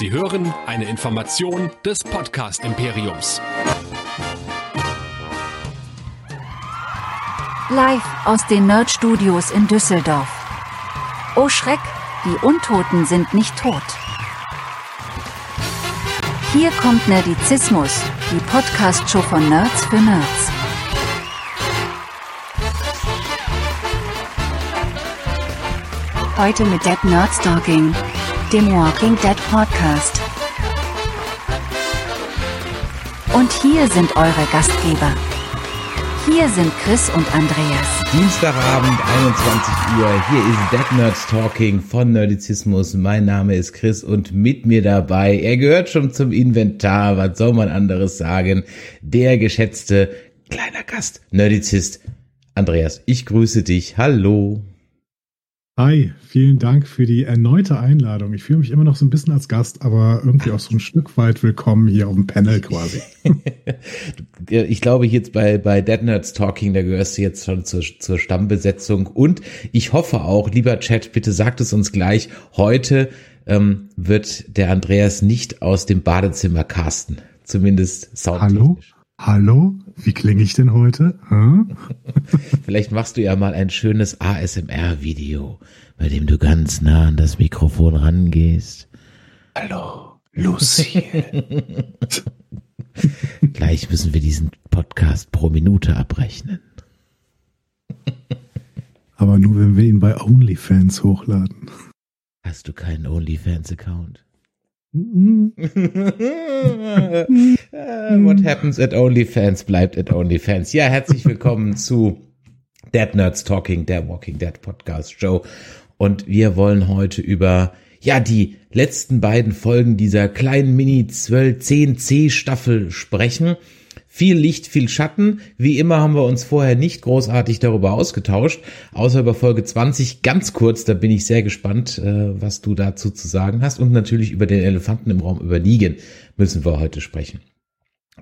Sie hören eine Information des Podcast Imperiums. Live aus den Nerd Studios in Düsseldorf. Oh Schreck, die Untoten sind nicht tot. Hier kommt Nerdizismus, die Podcast-Show von Nerds für Nerds. Heute mit Dead Nerd Stalking, dem Walking Dead Podcast. Und hier sind eure Gastgeber. Hier sind Chris und Andreas. Dienstagabend, 21 Uhr. Hier ist Dead Nerds Talking von Nerdizismus. Mein Name ist Chris und mit mir dabei, er gehört schon zum Inventar, was soll man anderes sagen, der geschätzte kleiner Gast, Nerdizist Andreas. Ich grüße dich. Hallo. Hi, vielen Dank für die erneute Einladung. Ich fühle mich immer noch so ein bisschen als Gast, aber irgendwie auch so ein Stück weit willkommen hier auf dem Panel quasi. ich glaube jetzt bei, bei Dead Nerds Talking, da gehörst du jetzt schon zur, zur Stammbesetzung und ich hoffe auch, lieber Chat, bitte sagt es uns gleich, heute ähm, wird der Andreas nicht aus dem Badezimmer casten. Zumindest soundtechnisch. Hallo? Hallo? Wie klinge ich denn heute? Hm? Vielleicht machst du ja mal ein schönes ASMR-Video, bei dem du ganz nah an das Mikrofon rangehst. Hallo, Lucy. Gleich müssen wir diesen Podcast pro Minute abrechnen. Aber nur, wenn wir ihn bei OnlyFans hochladen. Hast du keinen OnlyFans-Account? Mhm. What happens at OnlyFans bleibt at OnlyFans. Ja, herzlich willkommen zu Dead Nerds Talking, der Walking Dead Podcast Show. Und wir wollen heute über, ja, die letzten beiden Folgen dieser kleinen Mini 12 10C Staffel sprechen. Viel Licht, viel Schatten. Wie immer haben wir uns vorher nicht großartig darüber ausgetauscht, außer über Folge 20 ganz kurz. Da bin ich sehr gespannt, äh, was du dazu zu sagen hast. Und natürlich über den Elefanten im Raum über Liegen müssen wir heute sprechen.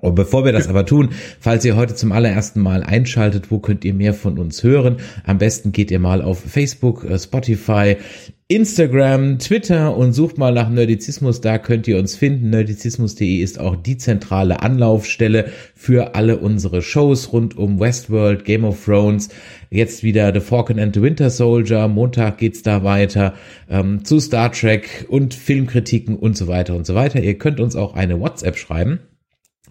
Und bevor wir das aber tun, falls ihr heute zum allerersten Mal einschaltet, wo könnt ihr mehr von uns hören? Am besten geht ihr mal auf Facebook, äh, Spotify, Instagram, Twitter und sucht mal nach Nerdizismus, da könnt ihr uns finden. Nerdizismus.de ist auch die zentrale Anlaufstelle für alle unsere Shows rund um Westworld, Game of Thrones, jetzt wieder The Falcon and the Winter Soldier, Montag geht's da weiter, ähm, zu Star Trek und Filmkritiken und so weiter und so weiter. Ihr könnt uns auch eine WhatsApp schreiben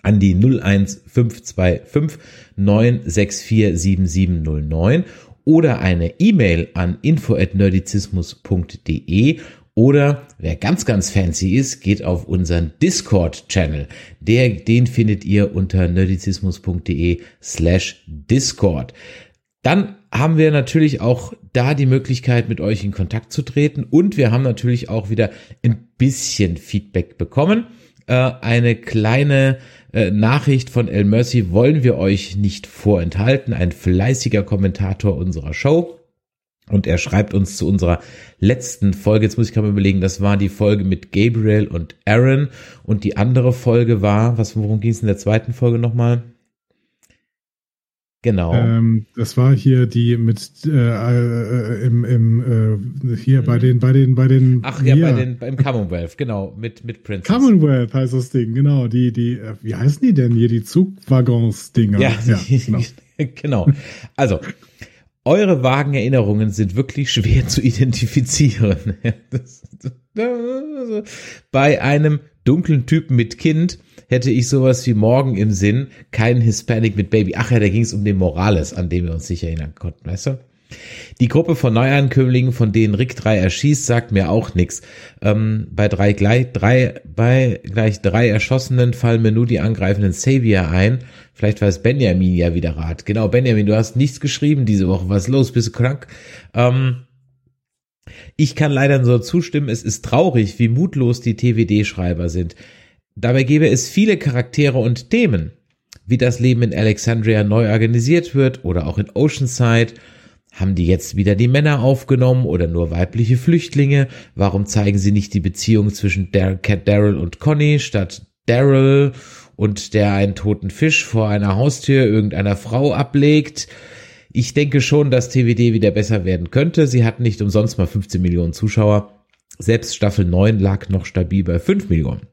an die 01525 964 7709 oder eine E-Mail an info@nerdizismus.de oder wer ganz, ganz fancy ist, geht auf unseren Discord-Channel. Der, den findet ihr unter nerdizismus.de slash Discord. Dann haben wir natürlich auch da die Möglichkeit, mit euch in Kontakt zu treten und wir haben natürlich auch wieder ein bisschen Feedback bekommen. Äh, eine kleine äh, Nachricht von El Mercy wollen wir euch nicht vorenthalten. Ein fleißiger Kommentator unserer Show. Und er schreibt uns zu unserer letzten Folge, jetzt muss ich gerade überlegen, das war die Folge mit Gabriel und Aaron. Und die andere Folge war, was, worum ging es in der zweiten Folge nochmal? Genau. Ähm, das war hier die mit äh, äh, im, im äh, hier bei den bei den bei den Ach ja, hier. bei den beim Commonwealth, genau, mit mit Princess. Commonwealth heißt das Ding, genau, die die äh, wie heißen die denn hier die Zugwaggons Dinger? Ja, ja genau. genau. Also eure vagen Erinnerungen sind wirklich schwer zu identifizieren. Bei einem dunklen Typen mit Kind hätte ich sowas wie morgen im Sinn, kein Hispanic mit Baby. Ach ja, da ging es um den Morales, an dem wir uns sicher erinnern konnten, weißt du? Die Gruppe von Neuankömmlingen, von denen Rick drei erschießt, sagt mir auch nichts. Ähm, bei drei gleich drei bei gleich drei Erschossenen fallen mir nur die angreifenden Savior ein. Vielleicht weiß Benjamin ja wieder Rat. Genau, Benjamin, du hast nichts geschrieben diese Woche. Was ist los? Bist du krank? Ähm, ich kann leider nur zustimmen. Es ist traurig, wie mutlos die TWD-Schreiber sind. Dabei gäbe es viele Charaktere und Themen, wie das Leben in Alexandria neu organisiert wird oder auch in Oceanside. Haben die jetzt wieder die Männer aufgenommen oder nur weibliche Flüchtlinge? Warum zeigen sie nicht die Beziehung zwischen Cat Daryl und Conny statt Daryl und der einen toten Fisch vor einer Haustür irgendeiner Frau ablegt? Ich denke schon, dass TWD wieder besser werden könnte. Sie hatten nicht umsonst mal 15 Millionen Zuschauer. Selbst Staffel 9 lag noch stabil bei 5 Millionen.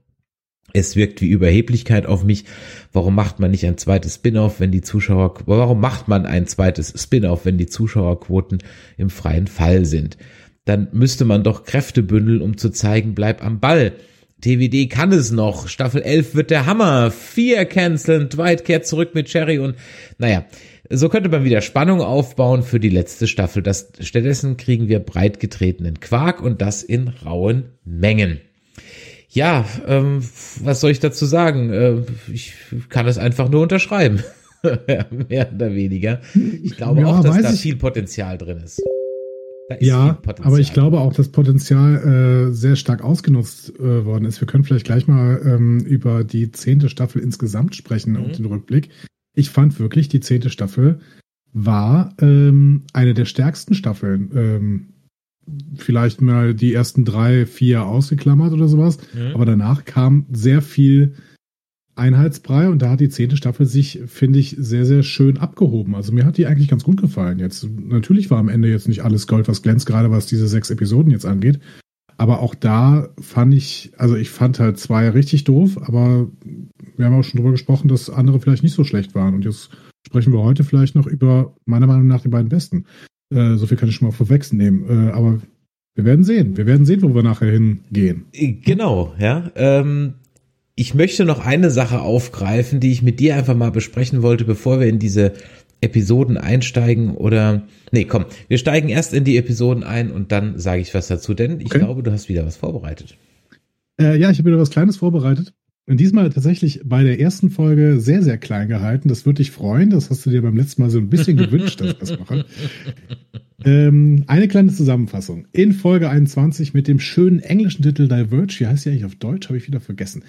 Es wirkt wie Überheblichkeit auf mich. Warum macht man nicht ein zweites Spin-off, wenn die Zuschauer, warum macht man ein zweites Spin-off, wenn die Zuschauerquoten im freien Fall sind? Dann müsste man doch Kräfte bündeln, um zu zeigen, bleib am Ball. TVD kann es noch. Staffel 11 wird der Hammer. Vier canceln. Dwight kehrt zurück mit Cherry und, naja, so könnte man wieder Spannung aufbauen für die letzte Staffel. Das, stattdessen kriegen wir breit getretenen Quark und das in rauen Mengen ja, ähm, was soll ich dazu sagen? Äh, ich kann es einfach nur unterschreiben. Mehr oder weniger. Ich glaube ja, auch, dass da ich. viel Potenzial drin ist. ist ja, aber ich glaube auch, dass Potenzial äh, sehr stark ausgenutzt äh, worden ist. Wir können vielleicht gleich mal ähm, über die zehnte Staffel insgesamt sprechen mhm. und den Rückblick. Ich fand wirklich, die zehnte Staffel war ähm, eine der stärksten Staffeln ähm, vielleicht mal die ersten drei, vier ausgeklammert oder sowas. Mhm. Aber danach kam sehr viel Einheitsbrei und da hat die zehnte Staffel sich, finde ich, sehr, sehr schön abgehoben. Also mir hat die eigentlich ganz gut gefallen jetzt. Natürlich war am Ende jetzt nicht alles Gold, was glänzt, gerade was diese sechs Episoden jetzt angeht. Aber auch da fand ich, also ich fand halt zwei richtig doof, aber wir haben auch schon drüber gesprochen, dass andere vielleicht nicht so schlecht waren. Und jetzt sprechen wir heute vielleicht noch über meiner Meinung nach die beiden besten. Äh, so viel kann ich schon mal vorwegnehmen. Äh, aber wir werden sehen. Wir werden sehen, wo wir nachher hingehen. Äh, genau, ja. Ähm, ich möchte noch eine Sache aufgreifen, die ich mit dir einfach mal besprechen wollte, bevor wir in diese Episoden einsteigen oder nee, komm, wir steigen erst in die Episoden ein und dann sage ich was dazu, denn ich okay. glaube, du hast wieder was vorbereitet. Äh, ja, ich habe wieder was Kleines vorbereitet. Und diesmal tatsächlich bei der ersten Folge sehr, sehr klein gehalten. Das würde dich freuen. Das hast du dir beim letzten Mal so ein bisschen gewünscht, dass ich das mache. Ähm, eine kleine Zusammenfassung. In Folge 21 mit dem schönen englischen Titel Diverge, wie heißt sie eigentlich auf Deutsch? Habe ich wieder vergessen.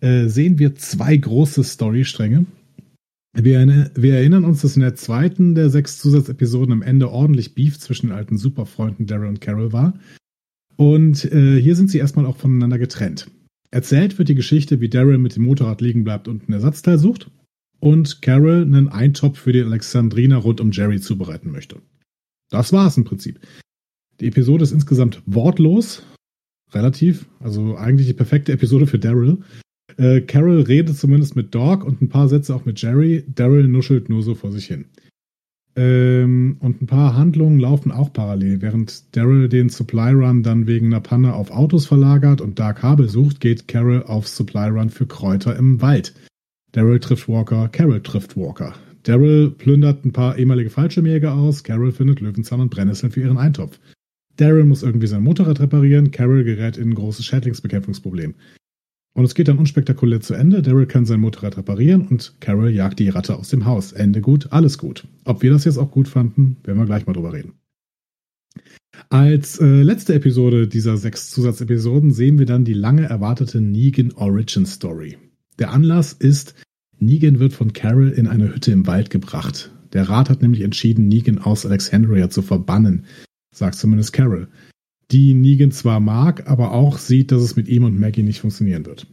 Äh, sehen wir zwei große Storystränge. Wir, wir, erinnern uns, dass in der zweiten der sechs Zusatzepisoden am Ende ordentlich Beef zwischen den alten Superfreunden Daryl und Carol war. Und äh, hier sind sie erstmal auch voneinander getrennt. Erzählt wird die Geschichte, wie Daryl mit dem Motorrad liegen bleibt und ein Ersatzteil sucht und Carol einen Eintopf für die Alexandrina rund um Jerry zubereiten möchte. Das war es im Prinzip. Die Episode ist insgesamt wortlos, relativ, also eigentlich die perfekte Episode für Daryl. Äh, Carol redet zumindest mit Dog und ein paar Sätze auch mit Jerry. Daryl nuschelt nur so vor sich hin. Ähm, und ein paar Handlungen laufen auch parallel. Während Daryl den Supply Run dann wegen einer Panne auf Autos verlagert und Dark Kabel sucht, geht Carol auf Supply Run für Kräuter im Wald. Daryl trifft Walker, Carol trifft Walker. Daryl plündert ein paar ehemalige Fallschirmjäger aus, Carol findet Löwenzahn und Brennnesseln für ihren Eintopf. Daryl muss irgendwie sein Motorrad reparieren, Carol gerät in ein großes Schädlingsbekämpfungsproblem. Und es geht dann unspektakulär zu Ende. Daryl kann sein Motorrad reparieren und Carol jagt die Ratte aus dem Haus. Ende gut, alles gut. Ob wir das jetzt auch gut fanden, werden wir gleich mal drüber reden. Als äh, letzte Episode dieser sechs Zusatzepisoden sehen wir dann die lange erwartete Negan Origin Story. Der Anlass ist, Negan wird von Carol in eine Hütte im Wald gebracht. Der Rat hat nämlich entschieden, Negan aus Alexandria zu verbannen, sagt zumindest Carol die Negan zwar mag, aber auch sieht, dass es mit ihm und Maggie nicht funktionieren wird.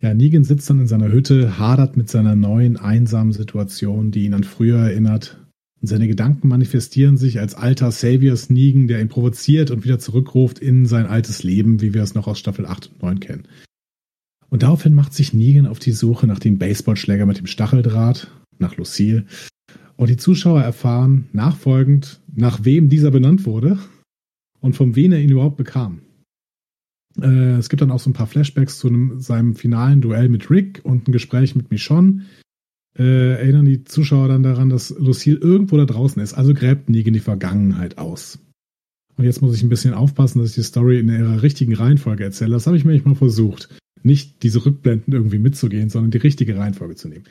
Ja, Negan sitzt dann in seiner Hütte, hadert mit seiner neuen, einsamen Situation, die ihn an früher erinnert. Und seine Gedanken manifestieren sich als alter Saviors Negan, der ihn provoziert und wieder zurückruft in sein altes Leben, wie wir es noch aus Staffel 8 und 9 kennen. Und daraufhin macht sich Negan auf die Suche nach dem Baseballschläger mit dem Stacheldraht, nach Lucille. Und die Zuschauer erfahren nachfolgend, nach wem dieser benannt wurde und von wem er ihn überhaupt bekam. Äh, es gibt dann auch so ein paar Flashbacks zu einem, seinem finalen Duell mit Rick und ein Gespräch mit Michonne. Äh, erinnern die Zuschauer dann daran, dass Lucille irgendwo da draußen ist. Also gräbt Negan die Vergangenheit aus. Und jetzt muss ich ein bisschen aufpassen, dass ich die Story in ihrer richtigen Reihenfolge erzähle. Das habe ich mir nicht mal versucht. Nicht diese Rückblenden irgendwie mitzugehen, sondern die richtige Reihenfolge zu nehmen.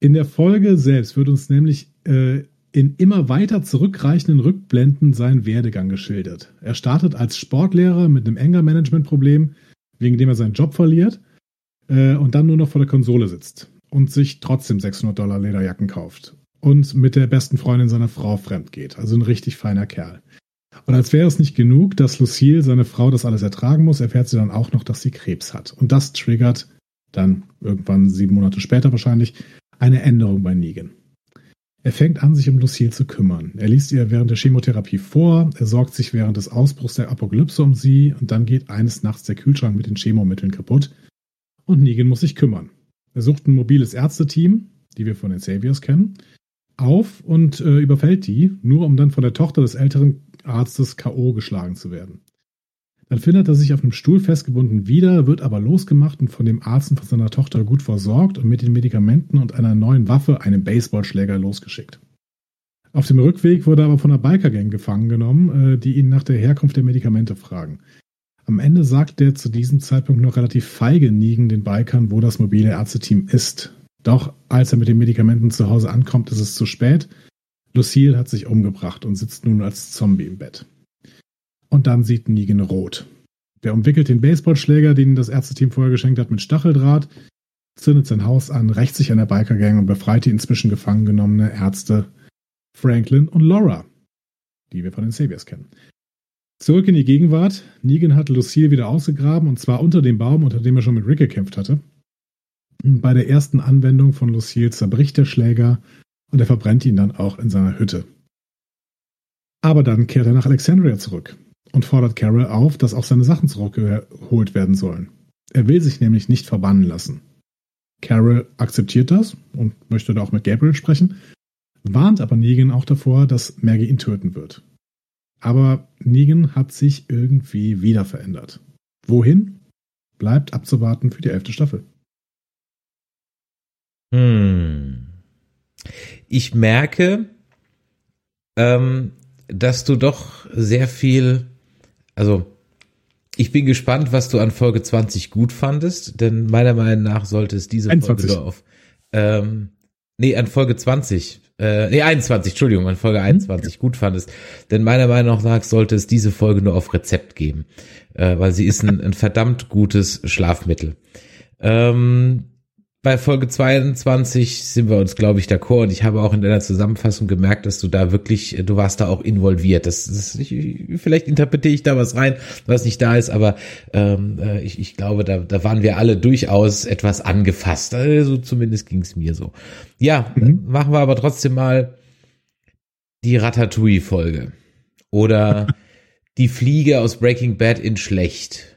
In der Folge selbst wird uns nämlich äh, in immer weiter zurückreichenden Rückblenden seinen Werdegang geschildert. Er startet als Sportlehrer mit einem Anger-Management-Problem, wegen dem er seinen Job verliert äh, und dann nur noch vor der Konsole sitzt und sich trotzdem 600 Dollar Lederjacken kauft und mit der besten Freundin seiner Frau fremd geht. Also ein richtig feiner Kerl. Und als wäre es nicht genug, dass Lucille, seine Frau, das alles ertragen muss, erfährt sie dann auch noch, dass sie Krebs hat. Und das triggert dann irgendwann sieben Monate später wahrscheinlich eine Änderung bei Negan. Er fängt an, sich um Lucille zu kümmern. Er liest ihr während der Chemotherapie vor, er sorgt sich während des Ausbruchs der Apokalypse um sie und dann geht eines Nachts der Kühlschrank mit den Chemomitteln kaputt und Negan muss sich kümmern. Er sucht ein mobiles Ärzteteam, die wir von den Saviors kennen, auf und äh, überfällt die, nur um dann von der Tochter des älteren Arztes K.O. geschlagen zu werden. Dann findet er sich auf einem Stuhl festgebunden wieder, wird aber losgemacht und von dem Arzt und von seiner Tochter gut versorgt und mit den Medikamenten und einer neuen Waffe, einem Baseballschläger, losgeschickt. Auf dem Rückweg wurde er aber von einer Biker-Gang gefangen genommen, äh, die ihn nach der Herkunft der Medikamente fragen. Am Ende sagt der zu diesem Zeitpunkt noch relativ feige Nigen den Bikern, wo das mobile Ärzteteam ist. Doch als er mit den Medikamenten zu Hause ankommt, ist es zu spät. Lucille hat sich umgebracht und sitzt nun als Zombie im Bett. Und dann sieht Negan rot. Der umwickelt den Baseballschläger, den das Ärzteteam vorher geschenkt hat, mit Stacheldraht, zündet sein Haus an, rächt sich an der Bikergang und befreit die inzwischen gefangen genommene Ärzte Franklin und Laura, die wir von den Saviors kennen. Zurück in die Gegenwart. Negan hat Lucille wieder ausgegraben und zwar unter dem Baum, unter dem er schon mit Rick gekämpft hatte. Bei der ersten Anwendung von Lucille zerbricht der Schläger und er verbrennt ihn dann auch in seiner Hütte. Aber dann kehrt er nach Alexandria zurück und fordert Carol auf, dass auch seine Sachen zurückgeholt werden sollen. Er will sich nämlich nicht verbannen lassen. Carol akzeptiert das und möchte da auch mit Gabriel sprechen, warnt aber Negan auch davor, dass Maggie ihn töten wird. Aber Negan hat sich irgendwie wieder verändert. Wohin? Bleibt abzuwarten für die elfte Staffel. Hm. Ich merke, ähm, dass du doch sehr viel, also ich bin gespannt, was du an Folge 20 gut fandest, denn meiner Meinung nach sollte es diese 21. Folge auf, ähm, nee, an Folge 20, äh, nee, 21, Entschuldigung, an Folge 21 gut fandest, denn meiner Meinung nach sollte es diese Folge nur auf Rezept geben, äh, weil sie ist ein, ein verdammt gutes Schlafmittel. Ähm, bei Folge 22 sind wir uns, glaube ich, d'accord. Und ich habe auch in deiner Zusammenfassung gemerkt, dass du da wirklich, du warst da auch involviert. Das, das ich, vielleicht interpretiere ich da was rein, was nicht da ist, aber ähm, äh, ich, ich glaube, da, da waren wir alle durchaus etwas angefasst. Also zumindest ging es mir so. Ja, Mhm. machen wir aber trotzdem mal die Ratatouille-Folge. Oder die Fliege aus Breaking Bad in schlecht.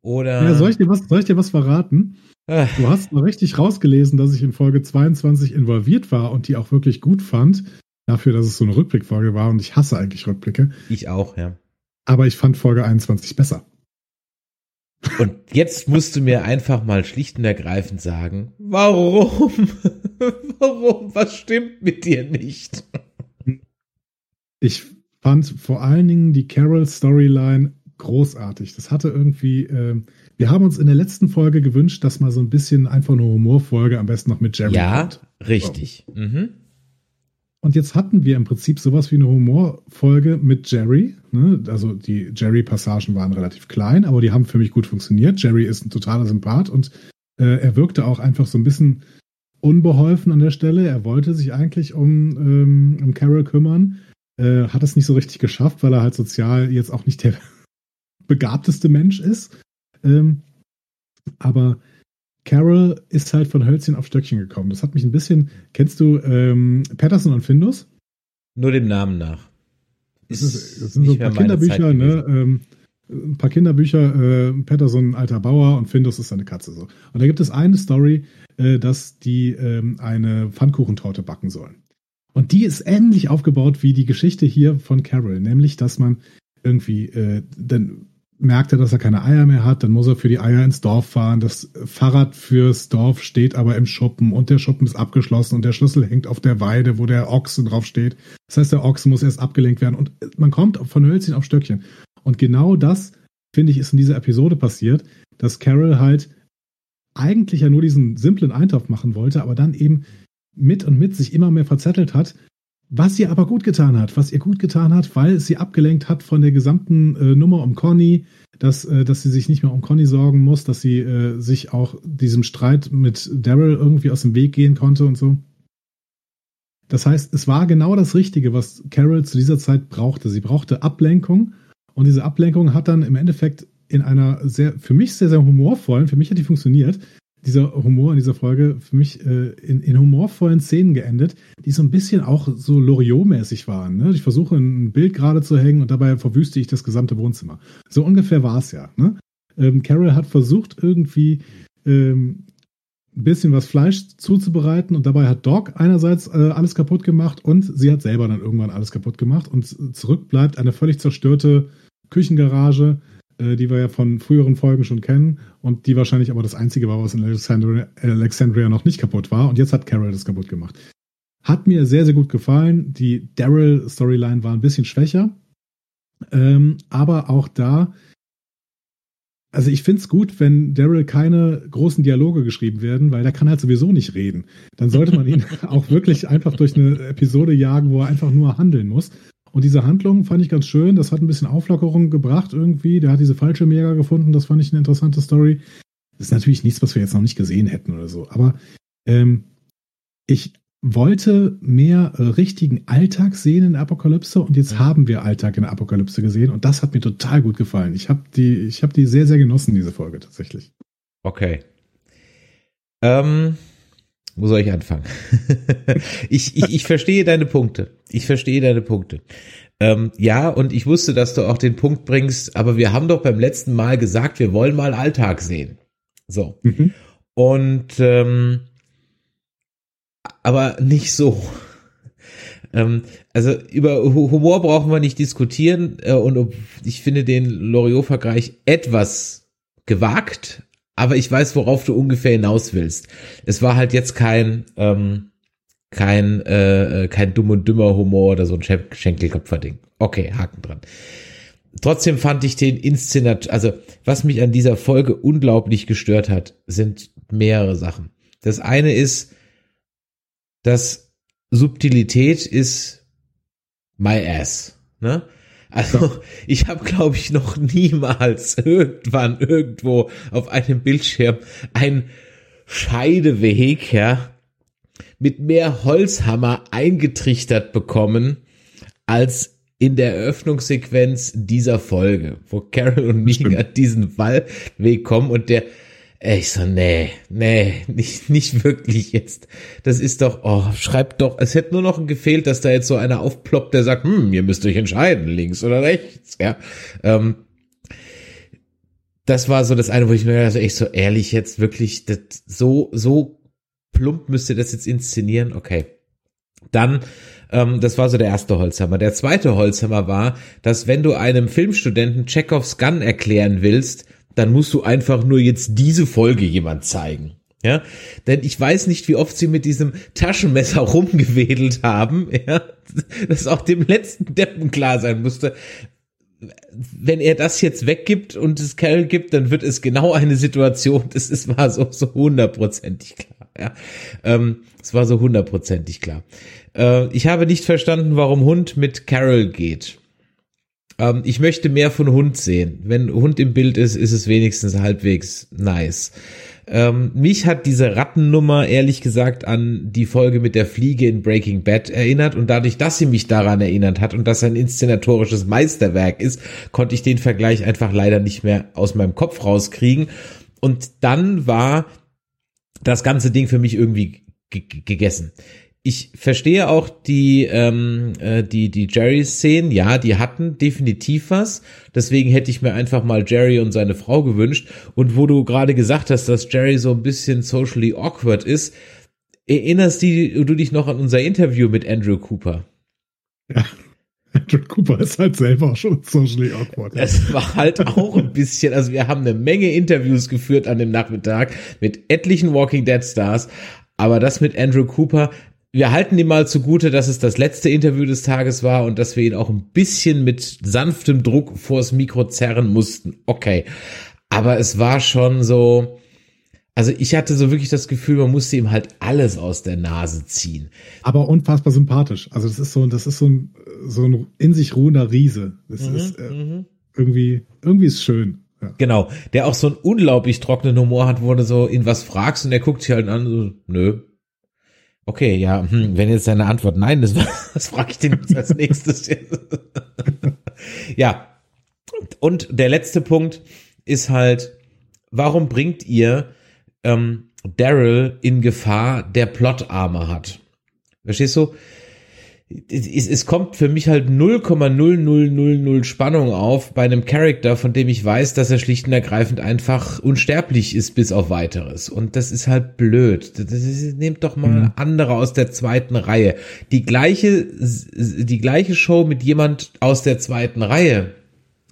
Oder. Ja, soll, ich dir was, soll ich dir was verraten? Du hast mal richtig rausgelesen, dass ich in Folge 22 involviert war und die auch wirklich gut fand. Dafür, dass es so eine Rückblickfolge war und ich hasse eigentlich Rückblicke. Ich auch, ja. Aber ich fand Folge 21 besser. Und jetzt musst du mir einfach mal schlicht und ergreifend sagen, warum? warum? Was stimmt mit dir nicht? Ich fand vor allen Dingen die Carol-Storyline großartig. Das hatte irgendwie, äh, wir haben uns in der letzten Folge gewünscht, dass mal so ein bisschen einfach eine Humorfolge am besten noch mit Jerry Ja, kommt. richtig. Mhm. Und jetzt hatten wir im Prinzip sowas wie eine Humorfolge mit Jerry. Ne? Also die Jerry-Passagen waren relativ klein, aber die haben für mich gut funktioniert. Jerry ist ein totaler Sympath und äh, er wirkte auch einfach so ein bisschen unbeholfen an der Stelle. Er wollte sich eigentlich um, ähm, um Carol kümmern, äh, hat es nicht so richtig geschafft, weil er halt sozial jetzt auch nicht der begabteste Mensch ist. Ähm, aber Carol ist halt von Hölzchen auf Stöckchen gekommen. Das hat mich ein bisschen. Kennst du ähm, Patterson und Findus? Nur dem Namen nach. Das, ist, das sind so ein paar Kinderbücher, ne? Ähm, ein paar Kinderbücher, äh, Patterson ein alter Bauer und Findus ist seine Katze so. Und da gibt es eine Story, äh, dass die ähm, eine Pfannkuchentorte backen sollen. Und die ist ähnlich aufgebaut wie die Geschichte hier von Carol, nämlich, dass man irgendwie, äh, dann merkt er, dass er keine Eier mehr hat, dann muss er für die Eier ins Dorf fahren. Das Fahrrad fürs Dorf steht aber im Schuppen und der Schuppen ist abgeschlossen und der Schlüssel hängt auf der Weide, wo der Ochse drauf steht. Das heißt, der Ochse muss erst abgelenkt werden und man kommt von Hölzchen auf Stöckchen. Und genau das, finde ich, ist in dieser Episode passiert, dass Carol halt eigentlich ja nur diesen simplen Eintopf machen wollte, aber dann eben mit und mit sich immer mehr verzettelt hat, was ihr aber gut getan hat, was ihr gut getan hat, weil es sie abgelenkt hat von der gesamten äh, Nummer um Conny, dass, äh, dass sie sich nicht mehr um Conny sorgen muss, dass sie äh, sich auch diesem Streit mit Daryl irgendwie aus dem Weg gehen konnte und so. Das heißt, es war genau das Richtige, was Carol zu dieser Zeit brauchte. Sie brauchte Ablenkung und diese Ablenkung hat dann im Endeffekt in einer sehr, für mich sehr, sehr humorvollen, für mich hat die funktioniert, dieser Humor in dieser Folge für mich äh, in, in humorvollen Szenen geendet, die so ein bisschen auch so Loriot-mäßig waren. Ne? Ich versuche ein Bild gerade zu hängen und dabei verwüste ich das gesamte Wohnzimmer. So ungefähr war es ja. Ne? Ähm, Carol hat versucht irgendwie ähm, ein bisschen was Fleisch zuzubereiten und dabei hat Doc einerseits äh, alles kaputt gemacht und sie hat selber dann irgendwann alles kaputt gemacht und zurück bleibt eine völlig zerstörte Küchengarage, äh, die wir ja von früheren Folgen schon kennen und die wahrscheinlich aber das einzige war, was in Alexandria, Alexandria noch nicht kaputt war und jetzt hat Carol das kaputt gemacht. Hat mir sehr, sehr gut gefallen. Die Daryl-Storyline war ein bisschen schwächer, ähm, aber auch da also ich finde es gut, wenn Daryl keine großen Dialoge geschrieben werden, weil der kann halt sowieso nicht reden. Dann sollte man ihn auch wirklich einfach durch eine Episode jagen, wo er einfach nur handeln muss. Und diese Handlung fand ich ganz schön. Das hat ein bisschen Auflockerung gebracht irgendwie. Der hat diese falsche Mega gefunden. Das fand ich eine interessante Story. Das ist natürlich nichts, was wir jetzt noch nicht gesehen hätten oder so. Aber ähm, ich wollte mehr äh, richtigen Alltag sehen in Apokalypse und jetzt haben wir Alltag in Apokalypse gesehen und das hat mir total gut gefallen. Ich habe die, ich habe die sehr, sehr genossen, diese Folge tatsächlich. Okay. Ähm, wo soll ich anfangen? ich, ich, ich verstehe deine Punkte. Ich verstehe deine Punkte. Ähm, ja, und ich wusste, dass du auch den Punkt bringst, aber wir haben doch beim letzten Mal gesagt, wir wollen mal Alltag sehen. So. Mhm. Und ähm, aber nicht so. Ähm, also über Humor brauchen wir nicht diskutieren äh, und ich finde den Loriot-Vergleich etwas gewagt, aber ich weiß, worauf du ungefähr hinaus willst. Es war halt jetzt kein ähm, kein äh, äh kein dumm und dümmer Humor oder so ein Schenkelköpfer-Ding. Okay, Haken dran. Trotzdem fand ich den Inszenat, also was mich an dieser Folge unglaublich gestört hat, sind mehrere Sachen. Das eine ist, dass Subtilität ist my ass. Ne? Also ich habe, glaube ich, noch niemals irgendwann irgendwo auf einem Bildschirm ein Scheideweg ja, mit mehr Holzhammer eingetrichtert bekommen als in der Eröffnungssequenz dieser Folge, wo Carol und Mika diesen Waldweg kommen und der ich so, nee, nee, nicht, nicht wirklich jetzt. Das ist doch, oh, schreibt doch, es hätte nur noch gefehlt, dass da jetzt so einer aufploppt, der sagt, hm, ihr müsst euch entscheiden, links oder rechts, ja. Ähm, das war so das eine, wo ich mir also echt so ehrlich jetzt wirklich, das, so, so plump müsst ihr das jetzt inszenieren, okay. Dann, ähm, das war so der erste Holzhammer. Der zweite Holzhammer war, dass wenn du einem Filmstudenten Chekhovs Gun erklären willst, dann musst du einfach nur jetzt diese Folge jemand zeigen. Ja, denn ich weiß nicht, wie oft sie mit diesem Taschenmesser rumgewedelt haben, ja, dass auch dem letzten Deppen klar sein musste, wenn er das jetzt weggibt und es Carol gibt, dann wird es genau eine Situation, das ist, war so, so hundertprozentig klar, ja. Ähm, es war so hundertprozentig klar. Äh, ich habe nicht verstanden, warum Hund mit Carol geht. Ähm, ich möchte mehr von Hund sehen. Wenn Hund im Bild ist, ist es wenigstens halbwegs nice. Ähm, mich hat diese Rattennummer ehrlich gesagt an die Folge mit der Fliege in Breaking Bad erinnert und dadurch, dass sie mich daran erinnert hat und dass ein inszenatorisches Meisterwerk ist, konnte ich den Vergleich einfach leider nicht mehr aus meinem Kopf rauskriegen. Und dann war das ganze Ding für mich irgendwie gegessen ich verstehe auch die, ähm, äh, die, die Jerry-Szenen, ja, die hatten definitiv was. Deswegen hätte ich mir einfach mal Jerry und seine Frau gewünscht. Und wo du gerade gesagt hast, dass Jerry so ein bisschen socially awkward ist, erinnerst du, du dich noch an unser Interview mit Andrew Cooper? Ja. Andrew Cooper ist halt selber schon socially awkward. Es war halt auch ein bisschen, also wir haben eine Menge Interviews geführt an dem Nachmittag mit etlichen Walking Dead Stars, aber das mit Andrew Cooper, wir halten ihm mal zugute, dass es das letzte Interview des Tages war und dass wir ihn auch ein bisschen mit sanftem Druck vors Mikro zerren mussten. Okay. Aber es war schon so, also ich hatte so wirklich das Gefühl, man musste ihm halt alles aus der Nase ziehen. Aber unfassbar sympathisch. Also das ist so, das ist so ein, so ein in sich ruhender Riese. Das mhm, ist äh, mhm. irgendwie, irgendwie ist schön. Ja. Genau, der auch so einen unglaublich trockenen Humor hat, wo du so ihn was fragst und er guckt sich halt an, so, nö, Okay, ja, hm, wenn jetzt deine Antwort nein ist, was frage ich jetzt als nächstes? ja, und der letzte Punkt ist halt, warum bringt ihr ähm, Daryl in Gefahr der Plotarme hat. Verstehst du? Es, es kommt für mich halt 0,0000 Spannung auf bei einem Charakter, von dem ich weiß, dass er schlicht und ergreifend einfach unsterblich ist bis auf weiteres. Und das ist halt blöd. Das ist, nehmt doch mal mhm. andere aus der zweiten Reihe. Die gleiche, die gleiche Show mit jemand aus der zweiten Reihe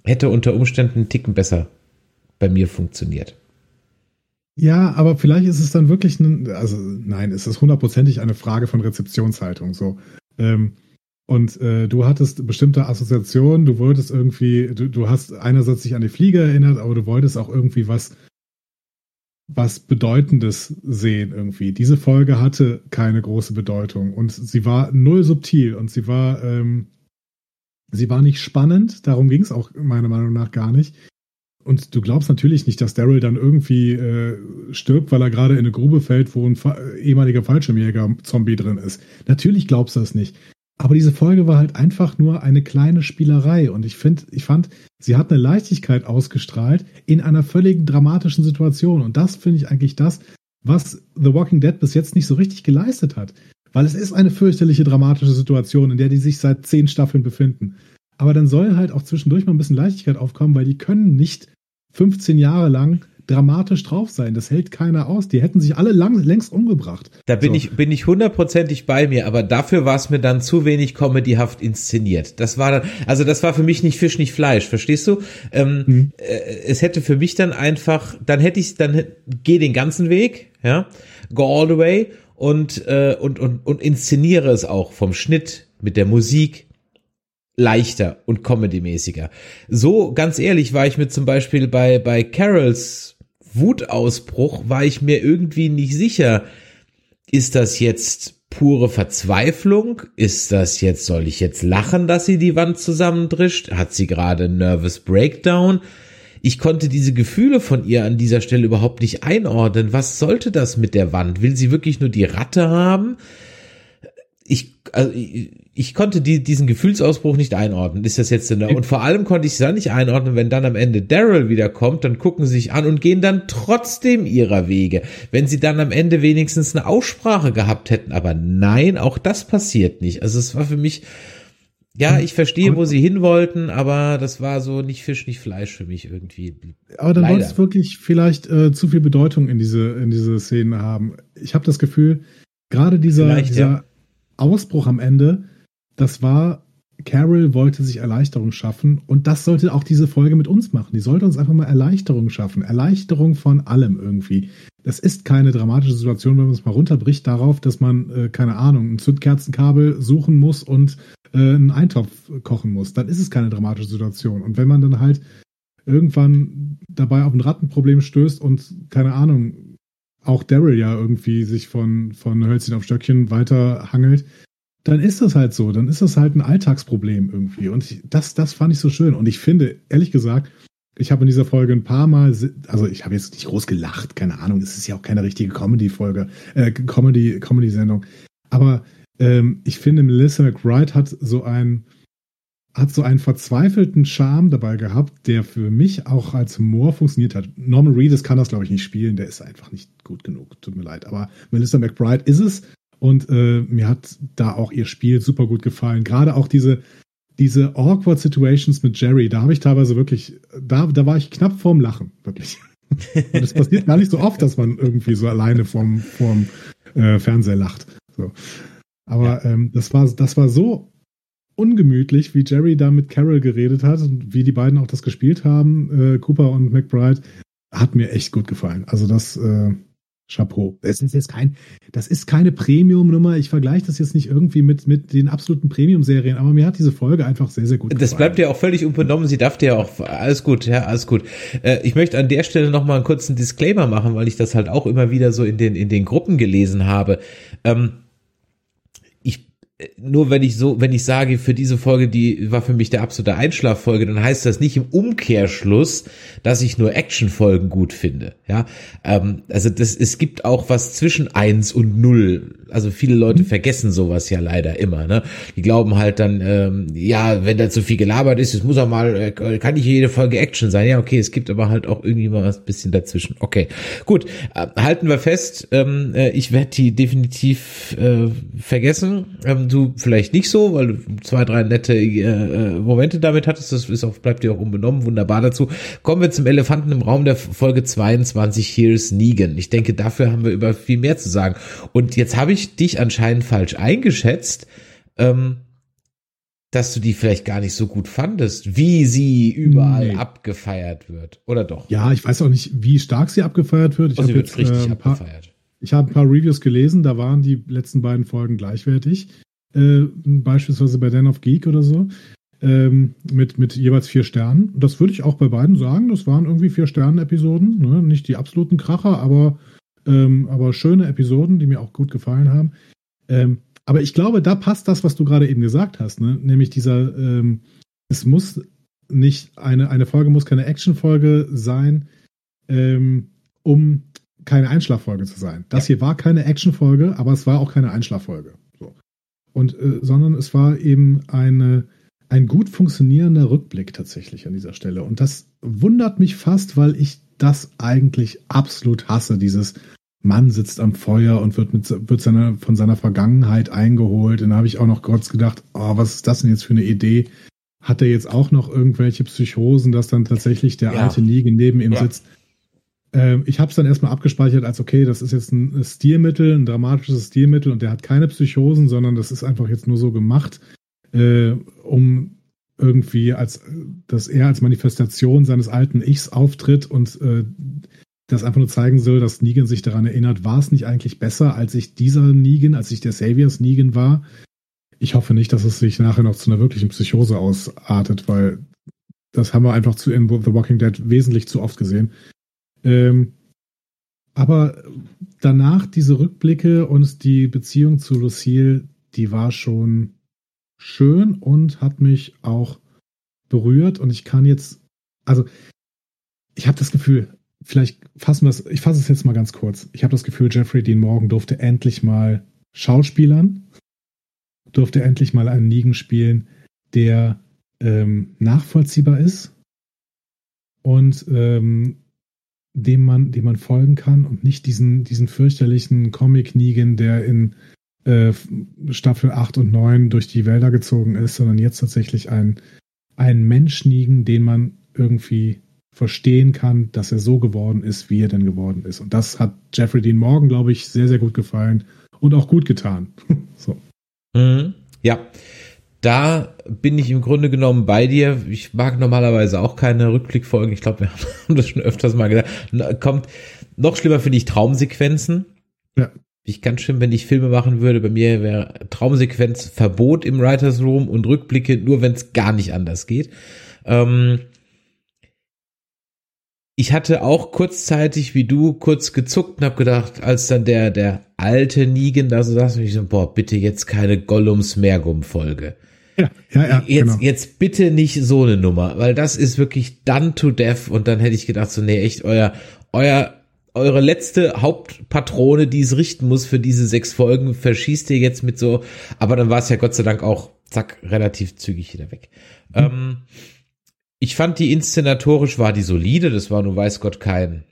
hätte unter Umständen einen Ticken besser bei mir funktioniert. Ja, aber vielleicht ist es dann wirklich, ein, also nein, es ist hundertprozentig eine Frage von Rezeptionshaltung. So, ähm, und äh, du hattest bestimmte Assoziationen, du wolltest irgendwie, du, du hast einerseits dich an die Fliege erinnert, aber du wolltest auch irgendwie was, was Bedeutendes sehen irgendwie. Diese Folge hatte keine große Bedeutung und sie war null subtil und sie war, ähm, sie war nicht spannend, darum ging es auch meiner Meinung nach gar nicht. Und du glaubst natürlich nicht, dass Daryl dann irgendwie äh, stirbt, weil er gerade in eine Grube fällt, wo ein ehemaliger Fallschirmjäger-Zombie drin ist. Natürlich glaubst du das nicht. Aber diese Folge war halt einfach nur eine kleine Spielerei. Und ich finde, ich fand, sie hat eine Leichtigkeit ausgestrahlt in einer völlig dramatischen Situation. Und das finde ich eigentlich das, was The Walking Dead bis jetzt nicht so richtig geleistet hat. Weil es ist eine fürchterliche dramatische Situation, in der die sich seit zehn Staffeln befinden. Aber dann soll halt auch zwischendurch mal ein bisschen Leichtigkeit aufkommen, weil die können nicht 15 Jahre lang dramatisch drauf sein. Das hält keiner aus. Die hätten sich alle lang, längst umgebracht. Da bin so. ich bin ich hundertprozentig bei mir, aber dafür war es mir dann zu wenig comedyhaft inszeniert. Das war dann, also das war für mich nicht Fisch, nicht Fleisch. Verstehst du? Ähm, mhm. äh, es hätte für mich dann einfach, dann hätte ich, dann geh den ganzen Weg, ja, go all the way und äh, und und und inszeniere es auch vom Schnitt mit der Musik leichter und comedymäßiger. So, ganz ehrlich, war ich mir zum Beispiel bei, bei Carols Wutausbruch, war ich mir irgendwie nicht sicher, ist das jetzt pure Verzweiflung? Ist das jetzt, soll ich jetzt lachen, dass sie die Wand zusammendrischt? Hat sie gerade Nervous Breakdown? Ich konnte diese Gefühle von ihr an dieser Stelle überhaupt nicht einordnen. Was sollte das mit der Wand? Will sie wirklich nur die Ratte haben? Ich, also, ich konnte die, diesen Gefühlsausbruch nicht einordnen. Ist das jetzt eine, und vor allem konnte ich es dann nicht einordnen, wenn dann am Ende Daryl wieder kommt, dann gucken sie sich an und gehen dann trotzdem ihrer Wege. Wenn sie dann am Ende wenigstens eine Aussprache gehabt hätten, aber nein, auch das passiert nicht. Also es war für mich, ja, ich verstehe, wo sie hin wollten, aber das war so nicht Fisch, nicht Fleisch für mich irgendwie. Aber dann wolltest du wirklich vielleicht äh, zu viel Bedeutung in diese, in diese Szene haben. Ich habe das Gefühl, gerade dieser, dieser ja. Ausbruch am Ende, das war, Carol wollte sich Erleichterung schaffen und das sollte auch diese Folge mit uns machen. Die sollte uns einfach mal Erleichterung schaffen. Erleichterung von allem irgendwie. Das ist keine dramatische Situation, wenn man es mal runterbricht darauf, dass man, äh, keine Ahnung, ein Zündkerzenkabel suchen muss und äh, einen Eintopf kochen muss. Dann ist es keine dramatische Situation. Und wenn man dann halt irgendwann dabei auf ein Rattenproblem stößt und, keine Ahnung, auch Daryl ja irgendwie sich von, von Hölzchen auf Stöckchen weiter hangelt, dann ist das halt so. Dann ist das halt ein Alltagsproblem irgendwie. Und ich, das, das fand ich so schön. Und ich finde, ehrlich gesagt, ich habe in dieser Folge ein paar Mal, also ich habe jetzt nicht groß gelacht, keine Ahnung, es ist ja auch keine richtige Comedy-Folge, äh, Comedy, Comedy-Sendung. Aber ähm, ich finde, Melissa McBride hat so ein, hat so einen verzweifelten Charme dabei gehabt, der für mich auch als Humor funktioniert hat. Norman Reedus kann das, glaube ich, nicht spielen, der ist einfach nicht gut genug, tut mir leid. Aber Melissa McBride ist es und äh, mir hat da auch ihr Spiel super gut gefallen. Gerade auch diese, diese awkward Situations mit Jerry, da habe ich teilweise wirklich, da, da war ich knapp vorm Lachen, wirklich. Und es passiert gar nicht so oft, dass man irgendwie so alleine vorm, vorm äh, Fernseher lacht. So. Aber ja. ähm, das war, das war so ungemütlich, wie Jerry da mit Carol geredet hat und wie die beiden auch das gespielt haben, äh, Cooper und McBride, hat mir echt gut gefallen. Also das, äh, Chapeau. Das ist jetzt kein, das ist keine Premium-Nummer. Ich vergleiche das jetzt nicht irgendwie mit, mit den absoluten Premium-Serien, aber mir hat diese Folge einfach sehr, sehr gut gefallen. Das bleibt ja auch völlig unbenommen. Sie darf ja auch, alles gut, ja, alles gut. Äh, ich möchte an der Stelle nochmal einen kurzen Disclaimer machen, weil ich das halt auch immer wieder so in den, in den Gruppen gelesen habe. Ähm, nur wenn ich so, wenn ich sage, für diese Folge, die war für mich der absolute Einschlaffolge, dann heißt das nicht im Umkehrschluss, dass ich nur Actionfolgen gut finde. Ja, ähm, also das, es gibt auch was zwischen eins und null. Also viele Leute mhm. vergessen sowas ja leider immer. Ne? Die glauben halt dann, ähm, ja, wenn da zu viel gelabert ist, es muss auch mal, äh, kann nicht jede Folge Action sein. Ja, okay, es gibt aber halt auch irgendwie mal was bisschen dazwischen. Okay, gut, äh, halten wir fest. Ähm, äh, ich werde die definitiv äh, vergessen. Ähm, du vielleicht nicht so, weil du zwei, drei nette äh, äh, Momente damit hattest. Das ist auch, bleibt dir auch unbenommen. Wunderbar dazu. Kommen wir zum Elefanten im Raum der Folge 22. Here's Negan. Ich denke, dafür haben wir über viel mehr zu sagen. Und jetzt habe ich dich anscheinend falsch eingeschätzt. Ähm, dass du die vielleicht gar nicht so gut fandest, wie sie überall nee. abgefeiert wird, oder doch? Ja, ich weiß auch nicht, wie stark sie abgefeiert wird. Ich oh, wird jetzt, richtig äh, paar, abgefeiert. Ich habe ein paar Reviews gelesen, da waren die letzten beiden Folgen gleichwertig äh, beispielsweise bei Den of Geek oder so, ähm, mit, mit jeweils vier Sternen. Das würde ich auch bei beiden sagen. Das waren irgendwie vier Sternen-Episoden. Ne? Nicht die absoluten Kracher, aber, ähm, aber schöne Episoden, die mir auch gut gefallen haben. Ähm, aber ich glaube, da passt das, was du gerade eben gesagt hast, ne? nämlich dieser, ähm, es muss nicht, eine, eine Folge muss keine Action-Folge sein, ähm, um keine Einschlaffolge zu sein. Das ja. hier war keine Action-Folge, aber es war auch keine Einschlaffolge. Und, äh, sondern es war eben eine, ein gut funktionierender Rückblick tatsächlich an dieser Stelle. Und das wundert mich fast, weil ich das eigentlich absolut hasse, dieses Mann sitzt am Feuer und wird, mit, wird seiner, von seiner Vergangenheit eingeholt. Und da habe ich auch noch kurz gedacht, oh, was ist das denn jetzt für eine Idee? Hat er jetzt auch noch irgendwelche Psychosen, dass dann tatsächlich der ja. alte Negan neben ihm ja. sitzt? Ähm, ich habe es dann erstmal abgespeichert als, okay, das ist jetzt ein Stilmittel, ein dramatisches Stilmittel und der hat keine Psychosen, sondern das ist einfach jetzt nur so gemacht, äh, um irgendwie als, dass er als Manifestation seines alten Ichs auftritt und äh, das einfach nur zeigen soll, dass Negan sich daran erinnert, war es nicht eigentlich besser, als ich dieser Negan, als ich der Saviors Negan war? Ich hoffe nicht, dass es sich nachher noch zu einer wirklichen Psychose ausartet, weil das haben wir einfach zu in The Walking Dead wesentlich zu oft gesehen. Ähm, aber danach diese Rückblicke und die Beziehung zu Lucille, die war schon schön und hat mich auch berührt. Und ich kann jetzt, also ich habe das Gefühl, vielleicht fassen wir es, ich fasse es jetzt mal ganz kurz. Ich habe das Gefühl, Jeffrey Dean Morgan durfte endlich mal Schauspielern, durfte endlich mal einen Negan spielen, der ähm, nachvollziehbar ist und ähm, dem man, dem man folgen kann und nicht diesen, diesen fürchterlichen Comic-Negan, der in äh, Staffel 8 und 9 durch die Wälder gezogen ist, sondern jetzt tatsächlich ein, ein Mensch Negan, den man irgendwie verstehen kann, dass er so geworden ist, wie er denn geworden ist. Und das hat Jeffrey Dean Morgan, glaube ich, sehr, sehr gut gefallen und auch gut getan. so. Mhm. Ja, da bin ich im Grunde genommen bei dir. Ich mag normalerweise auch keine Rückblickfolgen. Ich glaube, wir haben das schon öfters mal gesagt. Kommt noch schlimmer finde ich Traumsequenzen. Ja. Ich ganz schlimm, wenn ich Filme machen würde. Bei mir wäre Traumsequenz Verbot im Writers Room und Rückblicke nur, wenn es gar nicht anders geht. Ähm ich hatte auch kurzzeitig, wie du, kurz gezuckt und habe gedacht, als dann der der alte Negan da so saß, und ich so, boah, bitte jetzt keine Gollums Mergum Folge. Ja, ja, ja. Jetzt, genau. jetzt bitte nicht so eine Nummer, weil das ist wirklich done to death und dann hätte ich gedacht so, nee, echt euer, euer, eure letzte Hauptpatrone, die es richten muss für diese sechs Folgen, verschießt ihr jetzt mit so, aber dann war es ja Gott sei Dank auch, zack, relativ zügig wieder weg. Mhm. Ähm, ich fand die inszenatorisch war die solide, das war nur weiß Gott kein,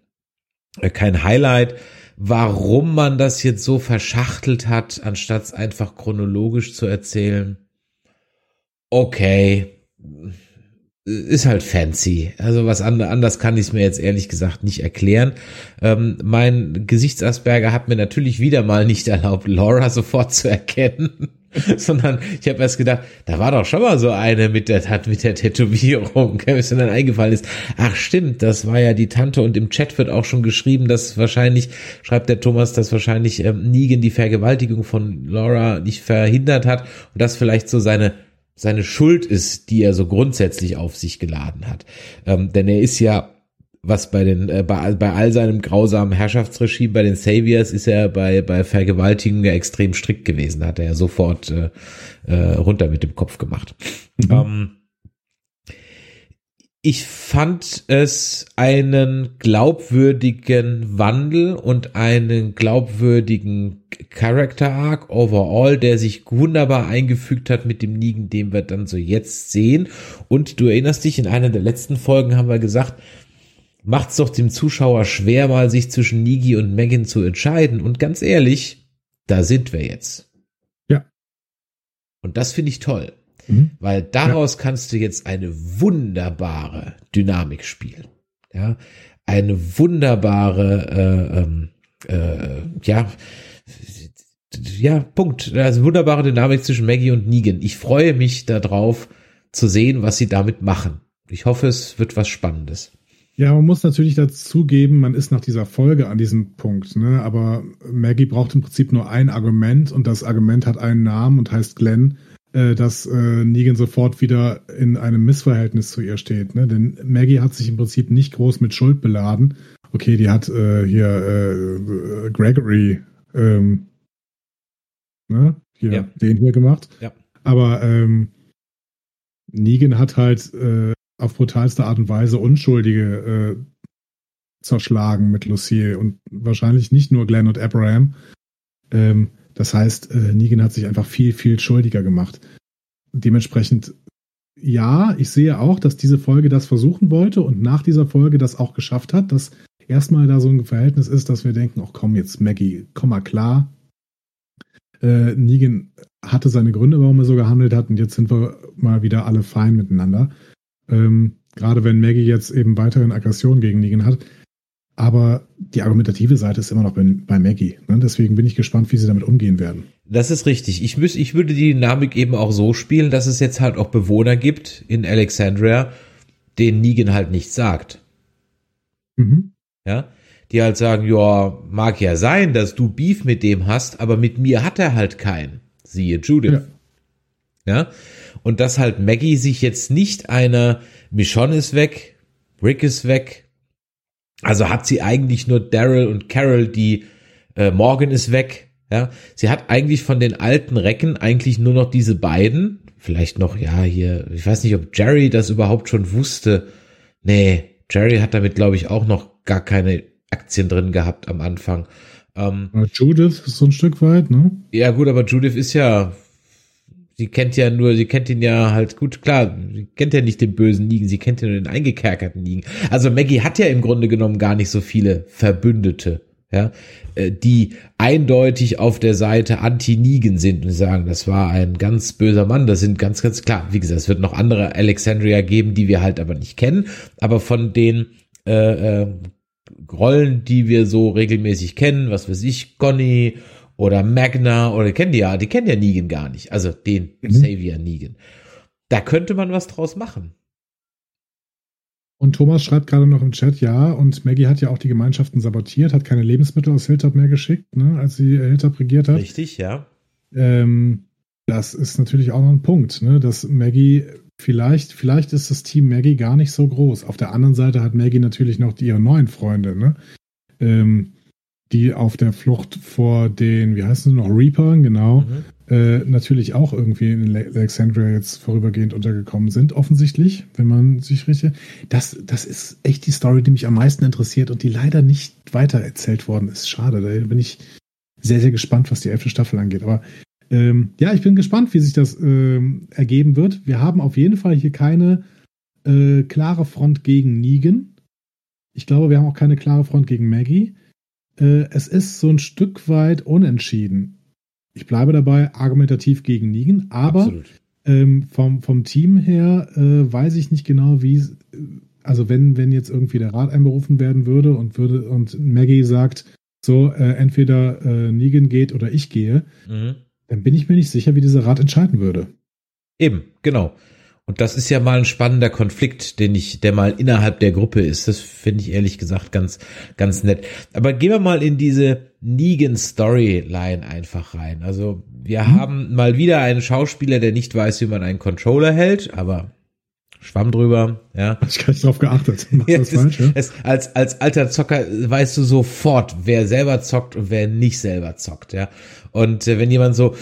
äh, kein Highlight. Warum man das jetzt so verschachtelt hat, anstatt es einfach chronologisch zu erzählen, okay, ist halt fancy. Also was anders kann ich es mir jetzt ehrlich gesagt nicht erklären. Ähm, mein Gesichtsasperger hat mir natürlich wieder mal nicht erlaubt, Laura sofort zu erkennen. sondern ich habe erst gedacht, da war doch schon mal so eine mit der mit der Tätowierung, mir dann eingefallen ist, ach stimmt, das war ja die Tante und im Chat wird auch schon geschrieben, dass wahrscheinlich, schreibt der Thomas, dass wahrscheinlich ähm, Negan die Vergewaltigung von Laura nicht verhindert hat und das vielleicht so seine seine Schuld ist, die er so grundsätzlich auf sich geladen hat. Ähm, denn er ist ja was bei den äh, bei, bei all seinem grausamen Herrschaftsregime bei den Saviors ist er bei bei Vergewaltigung ja extrem strikt gewesen, hat er ja sofort äh, äh, runter mit dem Kopf gemacht. Mhm. Ähm, ich fand es einen glaubwürdigen Wandel und einen glaubwürdigen Character Arc overall, der sich wunderbar eingefügt hat mit dem Nigen, den wir dann so jetzt sehen. Und du erinnerst dich, in einer der letzten Folgen haben wir gesagt, macht's doch dem Zuschauer schwer, mal sich zwischen Nigi und Megan zu entscheiden. Und ganz ehrlich, da sind wir jetzt. Ja. Und das finde ich toll. Mhm. Weil daraus ja. kannst du jetzt eine wunderbare Dynamik spielen. Ja, eine wunderbare, äh, ähm, äh, ja, ja, Punkt. Also wunderbare Dynamik zwischen Maggie und Negan. Ich freue mich darauf zu sehen, was sie damit machen. Ich hoffe, es wird was Spannendes. Ja, man muss natürlich dazugeben, man ist nach dieser Folge an diesem Punkt, ne? Aber Maggie braucht im Prinzip nur ein Argument und das Argument hat einen Namen und heißt Glenn, dass äh, Negan sofort wieder in einem Missverhältnis zu ihr steht, ne? Denn Maggie hat sich im Prinzip nicht groß mit Schuld beladen. Okay, die hat äh, hier äh, Gregory, ähm, ne? Hier, ja. den hier gemacht. Ja. Aber ähm, Negan hat halt äh, auf brutalste Art und Weise Unschuldige äh, zerschlagen mit Lucille und wahrscheinlich nicht nur Glenn und Abraham. Ähm, das heißt, äh, Negan hat sich einfach viel, viel schuldiger gemacht. Dementsprechend, ja, ich sehe auch, dass diese Folge das versuchen wollte und nach dieser Folge das auch geschafft hat, dass erstmal da so ein Verhältnis ist, dass wir denken, ach komm jetzt Maggie, komm mal klar. Äh, Negan hatte seine Gründe, warum er so gehandelt hat und jetzt sind wir mal wieder alle fein miteinander. Ähm, gerade wenn Maggie jetzt eben weiterhin Aggression gegen Negan hat. Aber die argumentative Seite ist immer noch bei, bei Maggie. Ne? Deswegen bin ich gespannt, wie sie damit umgehen werden. Das ist richtig. Ich, müß, ich würde die Dynamik eben auch so spielen, dass es jetzt halt auch Bewohner gibt in Alexandria, denen Negan halt nichts sagt. Mhm. Ja, die halt sagen, ja, mag ja sein, dass du Beef mit dem hast, aber mit mir hat er halt keinen. Siehe Judith. Ja. ja? Und dass halt Maggie sich jetzt nicht einer, Michonne ist weg, Rick ist weg, also hat sie eigentlich nur Daryl und Carol, die äh, Morgan ist weg, ja. Sie hat eigentlich von den alten Recken eigentlich nur noch diese beiden, vielleicht noch, ja, hier, ich weiß nicht, ob Jerry das überhaupt schon wusste. Nee, Jerry hat damit, glaube ich, auch noch gar keine Aktien drin gehabt am Anfang. Ähm, Judith ist so ein Stück weit, ne? Ja, gut, aber Judith ist ja sie kennt ja nur, sie kennt ihn ja halt gut, klar, sie kennt ja nicht den bösen Ligen, sie kennt ja nur den eingekerkerten Ligen. Also Maggie hat ja im Grunde genommen gar nicht so viele Verbündete, ja, äh, die eindeutig auf der Seite Anti-Nigen sind und sagen, das war ein ganz böser Mann. Das sind ganz, ganz klar, wie gesagt, es wird noch andere Alexandria geben, die wir halt aber nicht kennen, aber von den äh, äh, Rollen, die wir so regelmäßig kennen, was weiß ich, Conny oder Magna oder die kennen die ja, die kennen ja Negan gar nicht, also den mhm. Savior Negan. Da könnte man was draus machen. Und Thomas schreibt gerade noch im Chat, ja, und Maggie hat ja auch die Gemeinschaften sabotiert, hat keine Lebensmittel aus Hilltop mehr geschickt, ne, als sie Hilltop regiert hat. Richtig, ja. Ähm, das ist natürlich auch noch ein Punkt, ne, dass Maggie vielleicht, vielleicht ist das Team Maggie gar nicht so groß. Auf der anderen Seite hat Maggie natürlich noch ihre neuen Freunde, ne? Ähm, die auf der Flucht vor den, wie heißen sie noch, Reapern, genau, mhm. äh, natürlich auch irgendwie in Alexandria jetzt vorübergehend untergekommen sind, offensichtlich, wenn man sich richtig. Das, das ist echt die Story, die mich am meisten interessiert und die leider nicht weiter erzählt worden ist. Schade, da bin ich sehr, sehr gespannt, was die elfte Staffel angeht. Aber ähm, ja, ich bin gespannt, wie sich das ähm, ergeben wird. Wir haben auf jeden Fall hier keine äh, klare Front gegen Negan. Ich glaube, wir haben auch keine klare Front gegen Maggie äh, es ist so ein Stück weit unentschieden. Ich bleibe dabei argumentativ gegen Negan, aber ähm, vom, vom Team her äh, weiß ich nicht genau, wie also wenn, wenn jetzt irgendwie der Rat einberufen werden würde und würde und Maggie sagt, so, äh, entweder äh, Negan geht oder ich gehe, mhm. dann bin ich mir nicht sicher, wie dieser Rat entscheiden würde. Eben, genau. Und das ist ja mal ein spannender Konflikt, den ich, der mal innerhalb der Gruppe ist. Das finde ich ehrlich gesagt ganz, ganz nett. Aber gehen wir mal in diese Negan Storyline einfach rein. Also wir mhm. haben mal wieder einen Schauspieler, der nicht weiß, wie man einen Controller hält, aber Schwamm drüber, ja. Ich gar nicht drauf geachtet. Ja, es, falsch, ja? es, als, als alter Zocker weißt du sofort, wer selber zockt und wer nicht selber zockt, ja. Und äh, wenn jemand so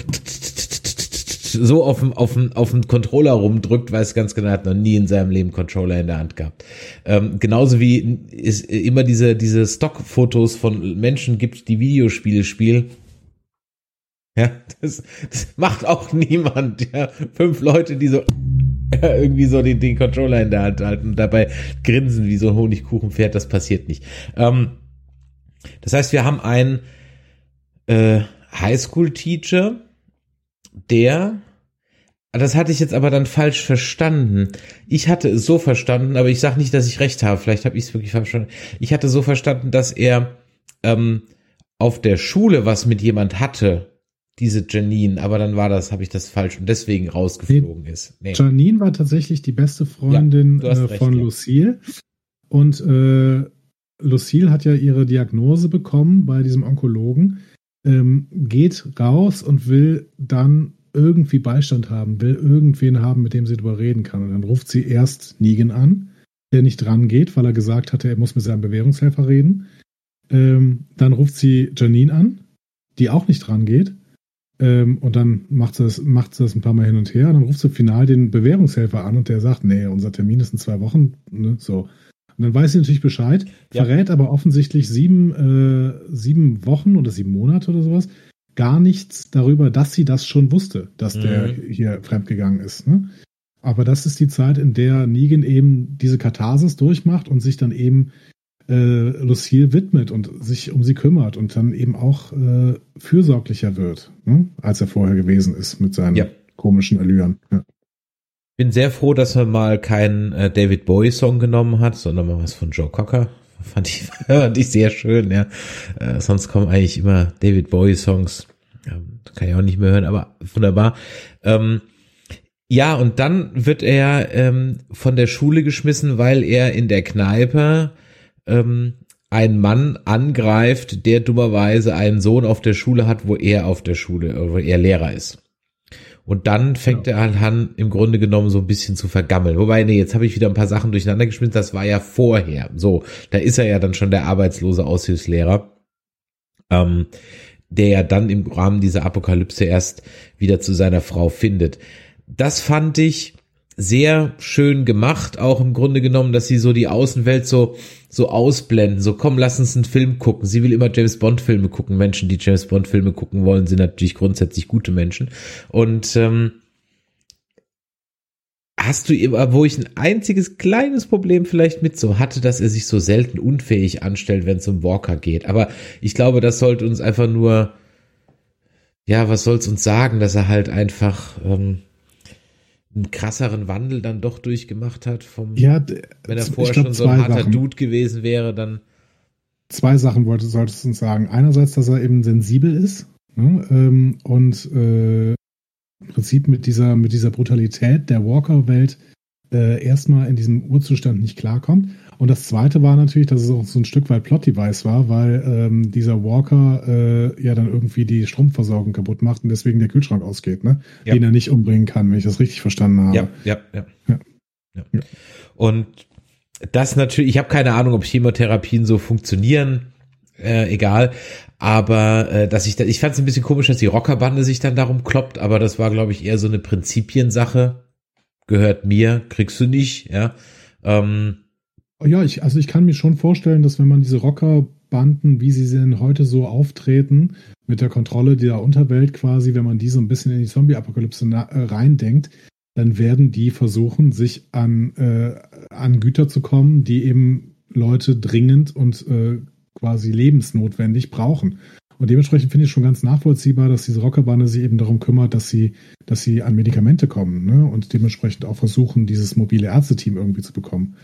so auf dem, auf dem, auf dem Controller rumdrückt, weiß ganz genau, hat noch nie in seinem Leben Controller in der Hand gehabt. Ähm, genauso wie es immer diese, diese Stockfotos von Menschen gibt, die Videospiele spielen. Ja, das, das macht auch niemand, ja. Fünf Leute, die so irgendwie so den, den Controller in der Hand halten und dabei grinsen wie so ein Honigkuchenpferd, das passiert nicht. Ähm, das heißt, wir haben einen äh, Highschool-Teacher, der, das hatte ich jetzt aber dann falsch verstanden. Ich hatte es so verstanden, aber ich sage nicht, dass ich recht habe. Vielleicht habe ich es wirklich falsch verstanden. Ich hatte so verstanden, dass er ähm, auf der Schule was mit jemand hatte, diese Janine, aber dann war das, habe ich das falsch und deswegen rausgeflogen ist. Nee. Janine war tatsächlich die beste Freundin Ja, äh, recht, von ja. Lucille. Und äh, Lucille hat ja ihre Diagnose bekommen bei diesem Onkologen, ähm, geht raus und will dann irgendwie Beistand haben, will irgendwen haben, mit dem sie drüber reden kann. Und dann ruft sie erst Negan an, der nicht dran geht, weil er gesagt hatte, er muss mit seinem Bewährungshelfer reden. Ähm, dann ruft sie Janine an, die auch nicht dran geht. Ähm, und dann macht sie, das, macht sie das ein paar Mal hin und her. Und dann ruft sie final den Bewährungshelfer an und der sagt, nee, unser Termin ist in zwei Wochen. Ne, so. Und dann weiß sie natürlich Bescheid, Ja. verrät aber offensichtlich sieben, äh, sieben Wochen oder sieben Monate oder sowas gar nichts darüber, dass sie das schon wusste, dass der Mhm. hier fremdgegangen ist. Ne? Aber das ist die Zeit, in der Negan eben diese Katharsis durchmacht und sich dann eben äh, Lucille widmet und sich um sie kümmert und dann eben auch äh, fürsorglicher wird, ne? als er vorher gewesen ist mit seinen Ja. komischen Allüren. Ja. Bin sehr froh, dass man mal keinen äh, David Bowie Song genommen hat, sondern mal was von Joe Cocker. Fand ich, fand ich sehr schön, ja. Äh, sonst kommen eigentlich immer David Bowie Songs. Ähm, kann ich auch nicht mehr hören, aber wunderbar. Ähm, ja, und dann wird er ähm, von der Schule geschmissen, weil er in der Kneipe ähm, einen Mann angreift, der dummerweise einen Sohn auf der Schule hat, wo er auf der Schule, wo er Lehrer ist. Und dann fängt er halt an, im Grunde genommen so ein bisschen zu vergammeln. Wobei, nee, jetzt habe ich wieder ein paar Sachen durcheinander geschmissen. Das war ja vorher. So, da ist er ja dann schon der arbeitslose Aushilfslehrer, ähm, der ja dann im Rahmen dieser Apokalypse erst wieder zu seiner Frau findet. Das fand ich sehr schön gemacht, auch im Grunde genommen, dass sie so die Außenwelt so so ausblenden, so komm, lass uns einen Film gucken. Sie will immer James Bond Filme gucken. Menschen, die James Bond Filme gucken wollen, sind natürlich grundsätzlich gute Menschen. Und ähm, hast du immer, wo ich ein einziges kleines Problem vielleicht mit so hatte, dass er sich so selten unfähig anstellt, wenn es um Walker geht. Aber ich glaube, das sollte uns einfach nur, ja, was soll's uns sagen, dass er halt einfach ähm, einen krasseren Wandel dann doch durchgemacht hat vom Ja, wenn er vorher glaub, schon so ein harter Sachen. Dude gewesen wäre, dann zwei Sachen wollte, solltest du uns sagen. Einerseits, dass er eben sensibel ist ne, ähm, und äh, im Prinzip mit dieser, mit dieser Brutalität der Walker-Welt äh, erstmal in diesem Urzustand nicht klarkommt. Und das zweite war natürlich, dass es auch so ein Stück weit Plot-Device war, weil ähm, dieser Walker äh, ja dann irgendwie die Stromversorgung kaputt macht und deswegen der Kühlschrank ausgeht, ne? Ja. Den er nicht umbringen kann, wenn ich das richtig verstanden habe. ja, ja, ja. Ja. ja. Und das natürlich, ich habe keine Ahnung, ob Chemotherapien so funktionieren, äh, egal. Aber äh, dass ich da, ich fand es ein bisschen komisch, dass die Rockerbande sich dann darum kloppt, aber das war, glaube ich, eher so eine Prinzipiensache. Gehört mir, kriegst du nicht, ja. Ähm, Ja, ich, also ich kann mir schon vorstellen, dass wenn man diese Rockerbanden, wie sie denn heute so auftreten, mit der Kontrolle der Unterwelt quasi, wenn man die so ein bisschen in die Zombie-Apokalypse äh, reindenkt, dann werden die versuchen, sich an, äh, an Güter zu kommen, die eben Leute dringend und äh, quasi lebensnotwendig brauchen. Und dementsprechend finde ich schon ganz nachvollziehbar, dass diese Rockerbande sich eben darum kümmert, dass sie, dass sie an Medikamente kommen ne? und dementsprechend auch versuchen, dieses mobile Ärzteteam irgendwie zu bekommen.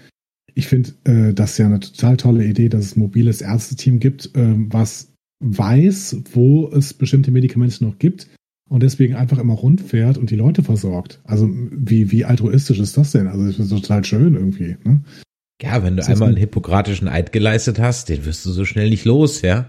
Ich finde äh, das ja eine total tolle Idee, dass es ein mobiles Ärzteteam gibt, ähm, was weiß, wo es bestimmte Medikamente noch gibt und deswegen einfach immer rundfährt und die Leute versorgt. Also wie, wie altruistisch ist das denn? Also das ist total schön irgendwie. Ne? ja, wenn du einmal ein- einen hippokratischen Eid geleistet hast, den wirst du so schnell nicht los, ja.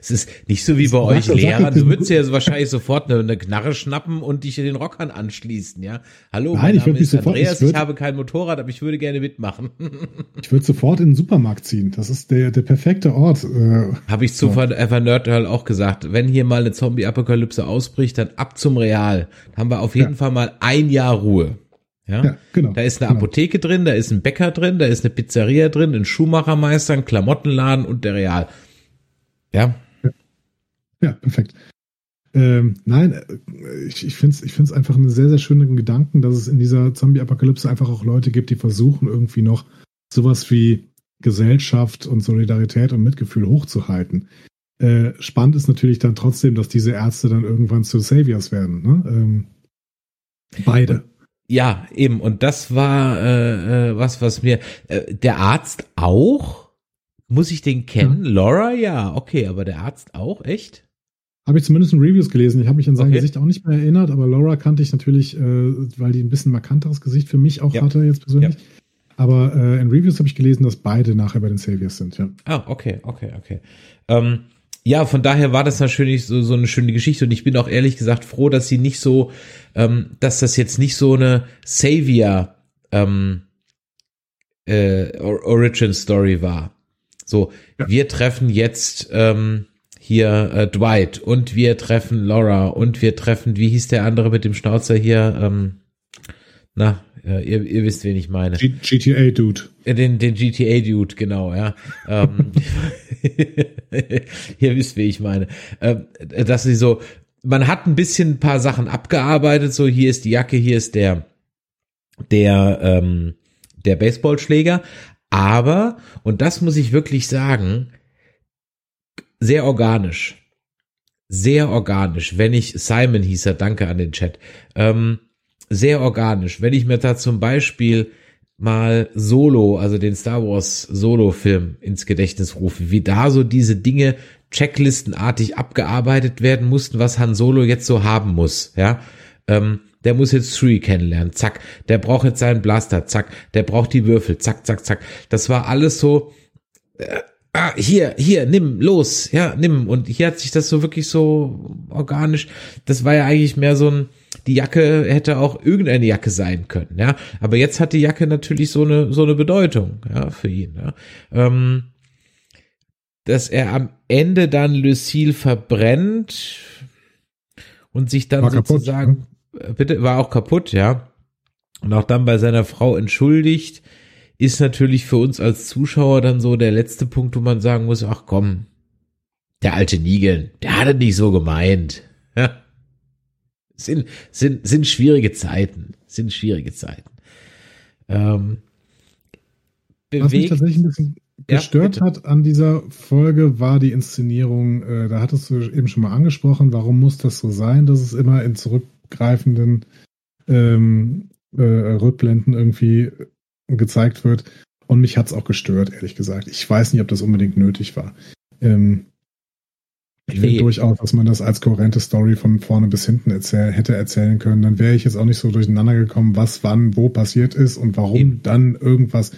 Es ist nicht so wie bei euch Lehrern. Du würdest ja wahrscheinlich sofort eine, eine Knarre schnappen und dich den Rockern anschließen, ja. Hallo, Nein, mein ich Name ist sofort- Andreas, ich ich, würd- habe kein Motorrad, aber ich würde gerne mitmachen. Ich würde sofort in den Supermarkt ziehen. Das ist der, der perfekte Ort. Äh, Habe ich zu Ja. Nerd Girl auch gesagt. Wenn hier mal eine Zombie-Apokalypse ausbricht, dann ab zum Real. Dann haben wir auf jeden Ja. Fall mal ein Jahr Ruhe. Ja. ja, genau. Da ist eine genau. Apotheke drin, da ist ein Bäcker drin, da ist eine Pizzeria drin, ein Schuhmachermeister, ein Klamottenladen und der Real. Ja, Ja, perfekt. Ähm, nein, äh, ich, ich finde es ich find's einfach einen sehr, sehr schönen Gedanken, dass es in dieser Zombie-Apokalypse einfach auch Leute gibt, die versuchen irgendwie noch sowas wie Gesellschaft und Solidarität und Mitgefühl hochzuhalten. Äh, spannend ist natürlich dann trotzdem, dass diese Ärzte dann irgendwann zu Saviors werden. Ne? Ähm, beide. ja, eben. Und das war äh, äh, was, was mir äh, der Arzt auch. Muss ich den kennen? Laura, ja, okay, aber der Arzt auch, echt? Habe ich zumindest in Reviews gelesen. Ich habe mich an sein Okay. Gesicht auch nicht mehr erinnert, aber Laura kannte ich natürlich, äh, weil die ein bisschen markanteres Gesicht für mich auch Ja. hatte jetzt persönlich. Aber äh, in Reviews habe ich gelesen, dass beide nachher bei den Saviors sind, ja. Ah, okay, okay, okay. Ähm, ja, von daher war das natürlich so, so eine schöne Geschichte und ich bin auch ehrlich gesagt froh, dass sie nicht so, ähm, dass das jetzt nicht so eine Savior ähm, äh, Or- Origin Story war. So, Ja. wir treffen jetzt ähm, hier äh, Dwight und wir treffen Laura und wir treffen, wie hieß der andere mit dem Schnauzer hier? Ähm, na, äh, ihr, ihr wisst, wen ich meine. G GTA Dude. Äh, Den, den GTA-Dude, genau, ja. ähm, ihr wisst, wie ich meine. Ähm, dass sie so, man hat ein bisschen ein paar Sachen abgearbeitet, so hier ist die Jacke, hier ist der, der, ähm, der Baseballschläger, aber, und das muss ich wirklich sagen, sehr organisch. Sehr organisch. Wenn ich, Simon hieß er, danke an den Chat, ähm, sehr organisch. Wenn ich mir da zum Beispiel mal Solo, also den Star Wars Solo-Film ins Gedächtnis rufe, wie da so diese Dinge checklistenartig abgearbeitet werden mussten, was Han Solo jetzt so haben muss, ja. Ähm, der muss jetzt Chewie kennenlernen, zack. Der braucht jetzt seinen Blaster, zack. Der braucht die Würfel, zack, zack, zack. Das war alles so, äh, ah, hier, hier, nimm, los, ja, nimm. Und hier hat sich das so wirklich so organisch, das war ja eigentlich mehr so ein, die Jacke hätte auch irgendeine Jacke sein können, ja. Aber jetzt hat die Jacke natürlich so eine, so eine Bedeutung, ja, für ihn, ja. Ähm, dass er am Ende dann Lucille verbrennt und sich dann War kaputt, sozusagen, äh, bitte, war auch kaputt, ja. Und auch dann bei seiner Frau entschuldigt, ist natürlich für uns als Zuschauer dann so der letzte Punkt, wo man sagen muss, ach komm, der alte Nigeln, der hat es nicht so gemeint. Ja. Sind, sind, sind schwierige Zeiten, sind schwierige Zeiten. Ähm, Was mich bewegt, tatsächlich ein bisschen Ja, gestört bitte. hat an dieser Folge, war die Inszenierung, äh, da hattest du eben schon mal angesprochen, warum muss das so sein, dass es immer in zurückgreifenden ähm, äh, Rückblenden irgendwie gezeigt wird. Und mich hat's auch gestört, ehrlich gesagt. Ich weiß nicht, ob das unbedingt nötig war. Ähm, ich finde Nee. durchaus, dass man das als kohärente Story von vorne bis hinten erzähl hätte erzählen können. Dann wäre ich jetzt auch nicht so durcheinander gekommen, was wann wo passiert ist und warum Eben. dann irgendwas.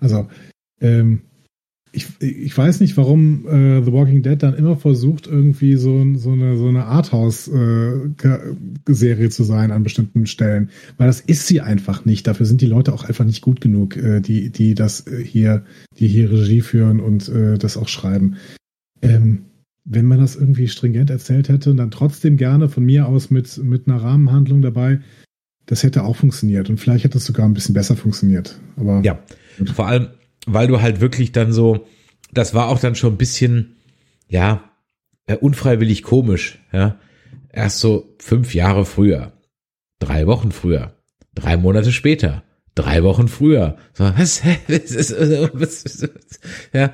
Also, ähm, ich, ich weiß nicht, warum äh, The Walking Dead dann immer versucht, irgendwie so, so eine, so eine Arthouse-Serie zu sein an bestimmten Stellen. Weil das ist sie einfach nicht. Dafür sind die Leute auch einfach nicht gut genug, äh, die, die das äh, hier, die hier Regie führen und äh, das auch schreiben. Ähm, wenn man das irgendwie stringent erzählt hätte und dann trotzdem gerne von mir aus mit, mit einer Rahmenhandlung dabei, das hätte auch funktioniert. Und vielleicht hätte es sogar ein bisschen besser funktioniert. Aber Ja, vor allem, weil du halt wirklich dann so, das war auch dann schon ein bisschen, ja, äh, unfreiwillig komisch, ja. Erst so fünf Jahre früher, drei Wochen früher, drei Monate später, drei Wochen früher. So, was, was, was, ja,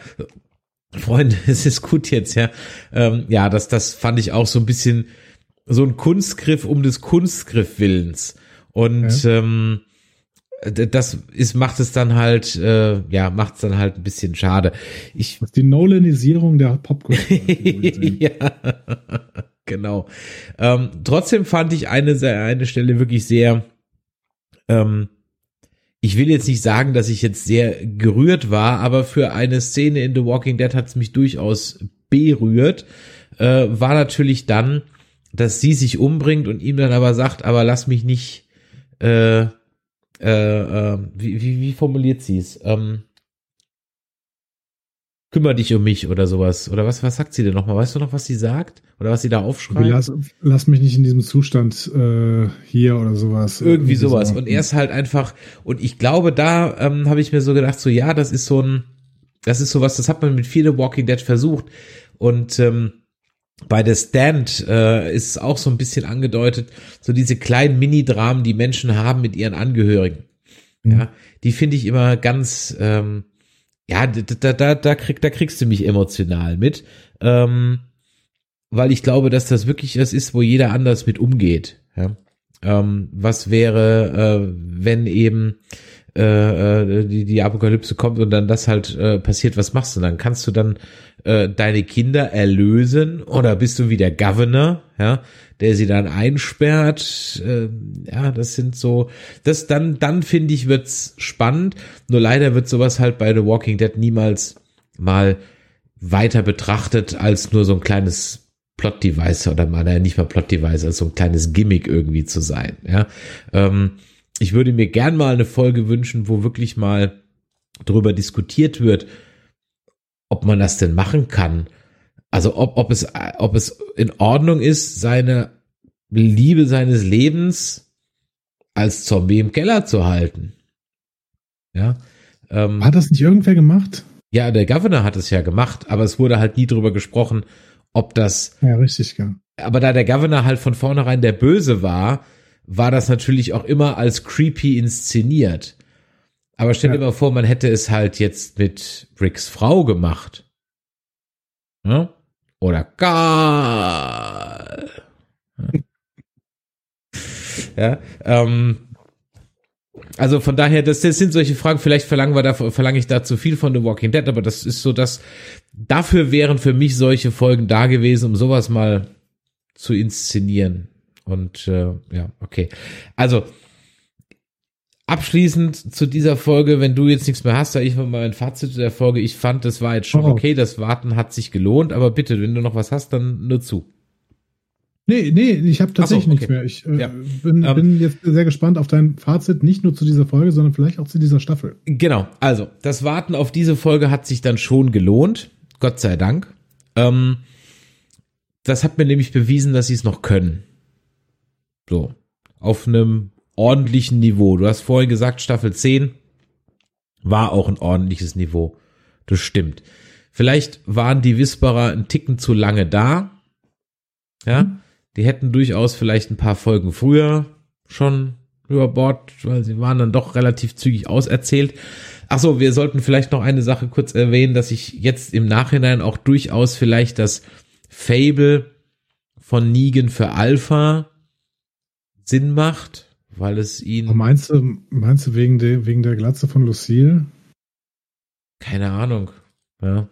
Freunde, es ist gut jetzt, ja. Ähm, ja, das, das fand ich auch so ein bisschen so ein Kunstgriff um des Kunstgriff Willens. Und ähm, d- das ist, macht es dann halt, äh, ja, macht es dann halt ein bisschen schade. Ich, Das ist die Nolanisierung der Popkultur. ja, genau. Ähm, trotzdem fand ich eine, eine Stelle wirklich sehr, ähm, ich will jetzt nicht sagen, dass ich jetzt sehr gerührt war, aber für eine Szene in The Walking Dead hat es mich durchaus berührt, äh, war natürlich dann, dass sie sich umbringt und ihm dann aber sagt, aber lass mich nicht, äh, äh, äh, wie, wie, wie formuliert sie es? Ähm, kümmere dich um mich oder sowas. Oder was, was sagt sie denn nochmal? Weißt du noch, was sie sagt? Oder was sie da aufschreibt? Lass, lass mich nicht in diesem Zustand äh, hier oder sowas. Irgendwie sowas. Und er ist halt einfach, und ich glaube, da ähm, habe ich mir so gedacht, so ja, das ist so ein, das ist sowas, das hat man mit vielen Walking Dead versucht. Und ähm, bei The Stand äh, ist es auch so ein bisschen angedeutet, so diese kleinen Mini-Dramen, die Menschen haben mit ihren Angehörigen. Mhm. Ja, die finde ich immer ganz, ähm, ja, da, da, da, krieg, da kriegst du mich emotional mit, ähm, weil ich glaube, dass das wirklich das ist, wo jeder anders mit umgeht. Ja? Ähm, was wäre, äh, wenn eben äh, äh, die, die Apokalypse kommt und dann das halt äh, passiert, was machst du dann? Kannst du dann äh, deine Kinder erlösen oder bist du wie der Governor, ja, der sie dann einsperrt? Äh, ja, das sind so, das dann, dann finde ich wird's spannend. Nur leider wird sowas halt bei The Walking Dead niemals mal weiter betrachtet als nur so ein kleines Plot-Device oder mal, nicht mal Plot-Device, als so ein kleines Gimmick irgendwie zu sein, ja. Ähm, ich würde mir gern mal eine Folge wünschen, wo wirklich mal darüber diskutiert wird, ob man das denn machen kann. Also ob, ob es, ob es in Ordnung ist, seine Liebe seines Lebens als Zombie im Keller zu halten. Ja. Ähm, hat das nicht irgendwer gemacht? Ja, der Governor hat es ja gemacht, aber es wurde halt nie drüber gesprochen, ob das. Ja, richtig, ja. Aber da der Governor halt von vornherein der Böse war, war das natürlich auch immer als creepy inszeniert. Aber stell dir mal vor, man hätte es halt jetzt mit Ricks Frau gemacht. Ja? Oder Karl. ja, ähm, also von daher, das, das sind solche Fragen, vielleicht verlangen wir da, verlange ich da zu viel von The Walking Dead, aber das ist so, dass dafür wären für mich solche Folgen da gewesen, um sowas mal zu inszenieren. Und äh, ja, okay. Also abschließend zu dieser Folge, wenn du jetzt nichts mehr hast, sage ich mal mein Fazit zu der Folge. Ich fand, das war jetzt schon oh. okay, das Warten hat sich gelohnt, aber bitte, wenn du noch was hast, dann nur zu. Nee, nee, ich habe tatsächlich so, okay. nichts mehr. Ich äh, ja. bin, um, bin ähm. jetzt sehr gespannt auf dein Fazit, nicht nur zu dieser Folge, sondern vielleicht auch zu dieser Staffel. Genau, also das Warten auf diese Folge hat sich dann schon gelohnt, Gott sei Dank. Ähm, das hat mir nämlich bewiesen, dass sie es noch können. So. Auf einem ordentlichen Niveau. Du hast vorhin gesagt, Staffel 10 war auch ein ordentliches Niveau. Das stimmt. Vielleicht waren die Whisperer ein Ticken zu lange da. Ja. Mhm. Die hätten durchaus vielleicht ein paar Folgen früher schon über Bord, weil sie waren dann doch relativ zügig auserzählt. Ach so, wir sollten vielleicht noch eine Sache kurz erwähnen, dass ich jetzt im Nachhinein auch durchaus vielleicht das Fable von Negan für Alpha Sinn macht, weil es ihn. Aber meinst du, meinst du wegen der, wegen der Glatze von Lucille? Keine Ahnung. Ja.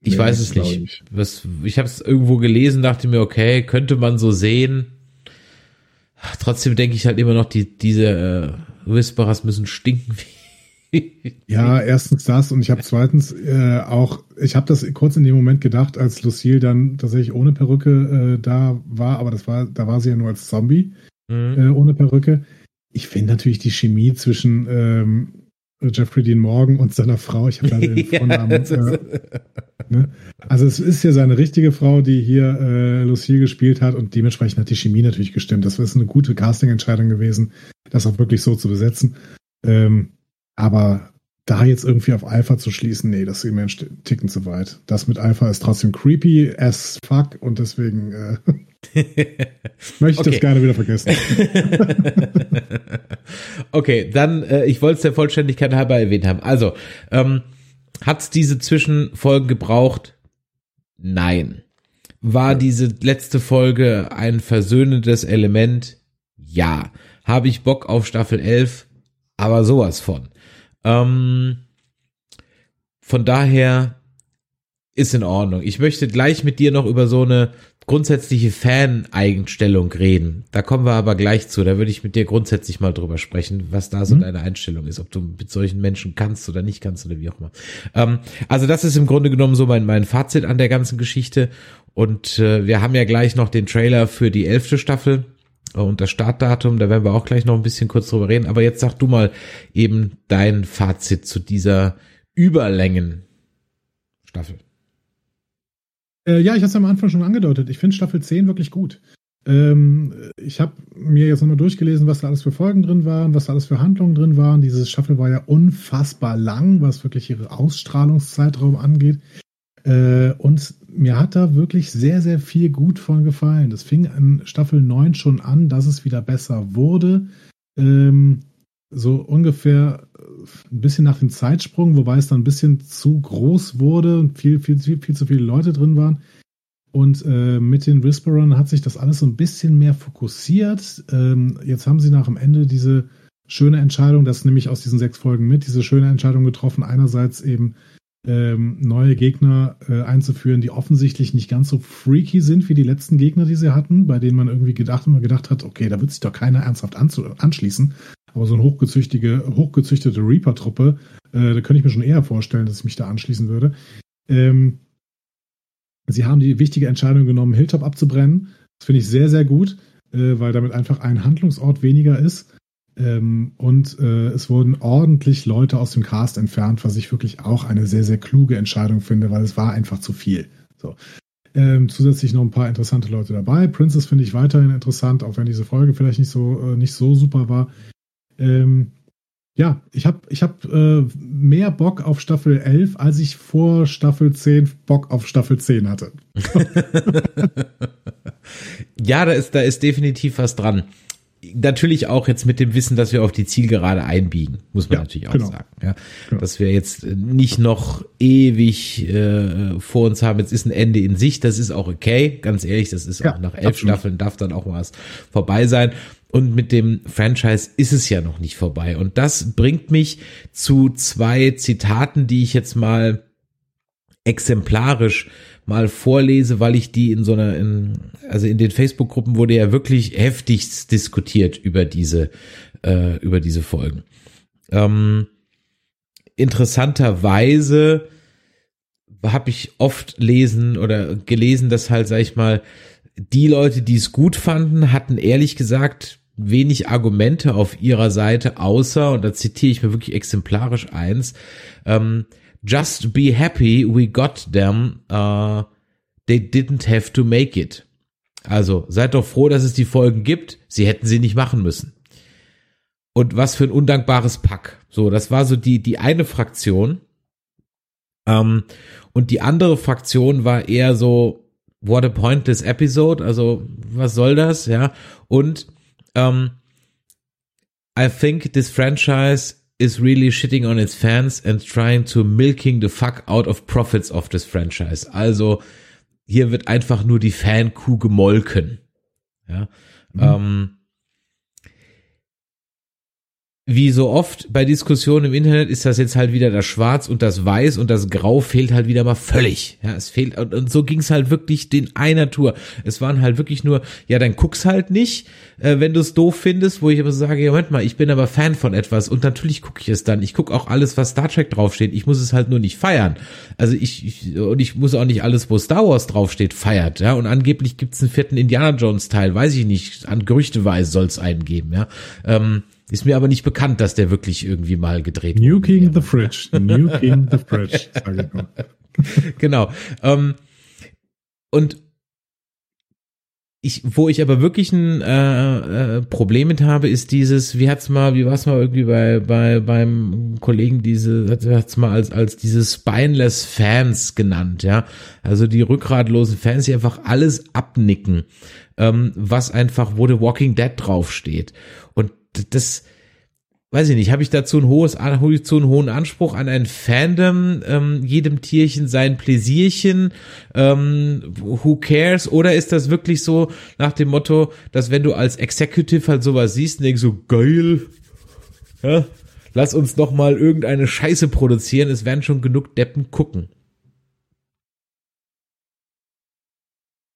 Ich nee, weiß es nicht. Ich, Was, ich habe es irgendwo gelesen, dachte mir, okay, könnte man so sehen. Trotzdem denke ich halt immer noch, die, diese äh, Whisperers müssen stinken wie ja, erstens das und ich habe zweitens äh, auch, ich habe das kurz in dem Moment gedacht, als Lucille dann tatsächlich ohne Perücke äh, da war, aber das war, da war sie ja nur als Zombie mhm. äh, ohne Perücke. Ich finde natürlich die Chemie zwischen ähm, Jeffrey Dean Morgan und seiner Frau, ich habe da den Vornamen. äh, ne? Also es ist ja seine richtige Frau, die hier äh, Lucille gespielt hat und dementsprechend hat die Chemie natürlich gestimmt. Das ist eine gute Casting-Entscheidung gewesen, das auch wirklich so zu besetzen. Ähm, aber da jetzt irgendwie auf Alpha zu schließen, nee, das ist mir ein Ticken zu weit. Das mit Alpha ist trotzdem creepy as fuck und deswegen äh, möchte ich das gerne wieder vergessen. okay, dann, äh, ich wollte es der Vollständigkeit halber erwähnt haben. Also, ähm, hat es diese Zwischenfolgen gebraucht? Nein. War diese letzte Folge ein versöhnendes Element? Ja. Habe ich Bock auf Staffel 11? Aber sowas von. Ähm, von daher ist in Ordnung. Ich möchte gleich mit dir noch über so eine grundsätzliche Fan-Eigenstellung reden. Da kommen wir aber gleich zu. Da würde ich mit dir grundsätzlich mal drüber sprechen, was da so mhm. deine Einstellung ist, ob du mit solchen Menschen kannst oder nicht kannst oder wie auch immer. Ähm, also das ist im Grunde genommen so mein, mein Fazit an der ganzen Geschichte. Und äh, wir haben ja gleich noch den Trailer für die elfte Staffel und das Startdatum, da werden wir auch gleich noch ein bisschen kurz drüber reden. Aber jetzt sag du mal eben dein Fazit zu dieser Überlängen Staffel. Äh, ja, ich habe es am Anfang schon angedeutet. Ich finde Staffel 10 wirklich gut. Ähm, ich habe mir jetzt nochmal durchgelesen, was da alles für Folgen drin waren, was da alles für Handlungen drin waren. Diese Staffel war ja unfassbar lang, was wirklich ihre Ausstrahlungszeitraum angeht. Äh, und mir hat da wirklich sehr, sehr viel gut von gefallen. Das fing in Staffel 9 schon an, dass es wieder besser wurde. Ähm, so ungefähr ein bisschen nach dem Zeitsprung, wobei es dann ein bisschen zu groß wurde und viel, viel, viel, viel zu viele Leute drin waren. Und äh, mit den Whisperern hat sich das alles so ein bisschen mehr fokussiert. Ähm, jetzt haben sie nach dem Ende diese schöne Entscheidung, das nehme ich aus diesen sechs Folgen mit, diese schöne Entscheidung getroffen, einerseits eben ähm, neue Gegner äh, einzuführen, die offensichtlich nicht ganz so freaky sind wie die letzten Gegner, die sie hatten, bei denen man irgendwie gedacht immer gedacht hat, okay, da wird sich doch keiner ernsthaft anschließen. Aber so eine hochgezüchtige, hochgezüchtete Reaper-Truppe, äh, da könnte ich mir schon eher vorstellen, dass ich mich da anschließen würde. Ähm, sie haben die wichtige Entscheidung genommen, Hilltop abzubrennen. Das finde ich sehr, sehr gut, äh, weil damit einfach ein Handlungsort weniger ist. Ähm, und äh, es wurden ordentlich Leute aus dem Cast entfernt, was ich wirklich auch eine sehr, sehr kluge Entscheidung finde, weil es war einfach zu viel. So. Ähm, zusätzlich noch ein paar interessante Leute dabei. Princess finde ich weiterhin interessant, auch wenn diese Folge vielleicht nicht so, äh, nicht so super war. Ähm, ja, ich habe ich hab, äh, mehr Bock auf Staffel 11, als ich vor Staffel 10 Bock auf Staffel 10 hatte. ja, da ist, da ist definitiv was dran natürlich auch jetzt mit dem Wissen, dass wir auf die Zielgerade einbiegen, muss man ja, natürlich auch genau. sagen. Ja, genau. Dass wir jetzt nicht noch ewig äh, vor uns haben, jetzt ist ein Ende in Sicht, das ist auch okay, ganz ehrlich, das ist ja, auch nach elf absolut. Staffeln darf dann auch was vorbei sein. Und mit dem Franchise ist es ja noch nicht vorbei. Und das bringt mich zu zwei Zitaten, die ich jetzt mal exemplarisch mal vorlese, weil ich die in so einer, in, also in den Facebook-Gruppen wurde ja wirklich heftig diskutiert über diese, äh, über diese Folgen. Ähm, interessanterweise habe ich oft lesen oder gelesen, dass halt, sag ich mal, die Leute, die es gut fanden, hatten ehrlich gesagt wenig Argumente auf ihrer Seite, außer, und da zitiere ich mir wirklich exemplarisch eins, ähm, Just be happy we got them. Uh, they didn't have to make it. Also seid doch froh, dass es die Folgen gibt. Sie hätten sie nicht machen müssen. Und was für ein undankbares Pack. So, das war so die, die eine Fraktion. Ähm, und die andere Fraktion war eher so, what a pointless episode. Also, was soll das? Ja. Und ähm, I think this franchise is really shitting on its fans and trying to milking the fuck out of profits of this franchise. Also hier wird einfach nur die Fankuh gemolken. Ja. Mhm. Ähm, wie so oft bei Diskussionen im Internet ist das jetzt halt wieder das Schwarz und das Weiß und das Grau fehlt halt wieder mal völlig. Ja, es fehlt und, und so ging es halt wirklich den einer Tour. Es waren halt wirklich nur, ja, dann guck's halt nicht, äh, wenn du es doof findest, wo ich aber sage, ja, Moment mal, ich bin aber Fan von etwas und natürlich gucke ich es dann. Ich gucke auch alles, was Star Trek draufsteht. Ich muss es halt nur nicht feiern. Also ich, ich und ich muss auch nicht alles, wo Star Wars draufsteht, feiert. Ja, und angeblich gibt's einen vierten Indiana Jones Teil, weiß ich nicht. An Gerüchteweise soll es einen geben. Ja. Ähm, ist mir aber nicht bekannt, dass der wirklich irgendwie mal gedreht wurde. New King the Fridge. New King the Fridge, sage ich nur. genau. Ähm, und ich, wo ich aber wirklich ein äh, äh, Problem mit habe, ist dieses, wie hat's mal, wie war's mal irgendwie bei bei beim Kollegen diese hat's mal als als diese spineless Fans genannt, ja, also die rückgratlosen Fans, die einfach alles abnicken, ähm, was einfach wo The Walking Dead draufsteht das, weiß ich nicht, habe ich dazu ein hohes, habe ich zu einen hohen Anspruch an ein Fandom, ähm, jedem Tierchen sein Pläsierchen, ähm, who cares? Oder ist das wirklich so nach dem Motto, dass wenn du als Executive halt sowas siehst denkst so, geil, ja, lass uns doch mal irgendeine Scheiße produzieren, es werden schon genug Deppen gucken.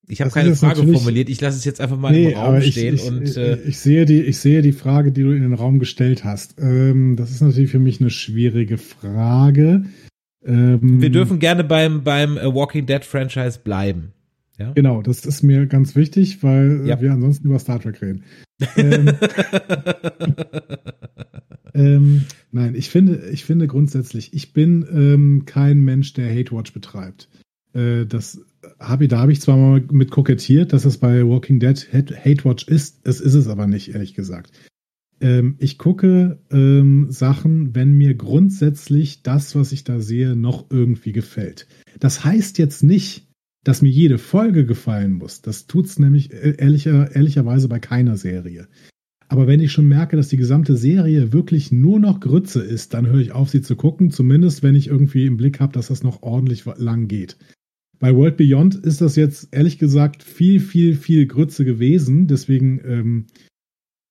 Ich habe keine Frage formuliert, ich lasse es jetzt einfach mal nee, im Raum stehen. Ich, und, ich, äh, ich, sehe die, ich sehe die Frage, die du in den Raum gestellt hast. Ähm, das ist natürlich für mich eine schwierige Frage. Ähm, wir dürfen gerne beim, beim äh, Walking Dead Franchise bleiben. Ja? Genau, das ist mir ganz wichtig, weil ja. wir ansonsten über Star Trek reden. ähm, ähm, nein, ich finde, ich finde grundsätzlich, ich bin ähm, kein Mensch, der Hate Watch betreibt. Äh, das habe ich, da habe ich zwar mal mit kokettiert, dass es bei Walking Dead Hate Watch ist. Es ist es aber nicht, ehrlich gesagt. Ähm, ich gucke ähm, Sachen, wenn mir grundsätzlich das, was ich da sehe, noch irgendwie gefällt. Das heißt jetzt nicht, dass mir jede Folge gefallen muss. Das tut's nämlich äh, ehrlicher, ehrlicherweise bei keiner Serie. Aber wenn ich schon merke, dass die gesamte Serie wirklich nur noch Grütze ist, dann höre ich auf, sie zu gucken, zumindest wenn ich irgendwie im Blick habe, dass das noch ordentlich lang geht. Bei World Beyond ist das jetzt ehrlich gesagt viel, viel, viel Grütze gewesen. Deswegen ähm,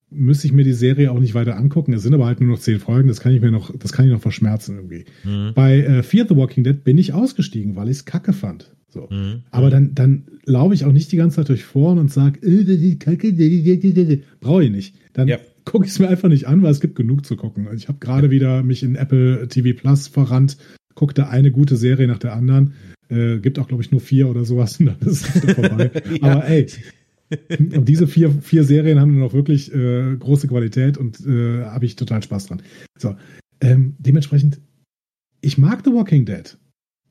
müsste ich mir die Serie auch nicht weiter angucken. Es sind aber halt nur noch zehn Folgen. Das kann ich mir noch, das kann ich noch verschmerzen irgendwie. Mhm. Bei äh, Fear the Walking Dead bin ich ausgestiegen, weil ich es kacke fand. So. Mhm. Aber dann, dann laufe ich auch nicht die ganze Zeit durch vorn und sage, äh, brauche ich nicht. Dann ja. gucke ich es mir einfach nicht an, weil es gibt genug zu gucken. Ich habe gerade wieder mich in Apple TV Plus verrannt, guckte eine gute Serie nach der anderen. Äh, gibt auch, glaube ich, nur vier oder sowas und dann ist es vorbei. ja. Aber ey, und diese vier, vier Serien haben dann auch wirklich äh, große Qualität und äh, habe ich total Spaß dran. So, ähm, dementsprechend, ich mag The Walking Dead.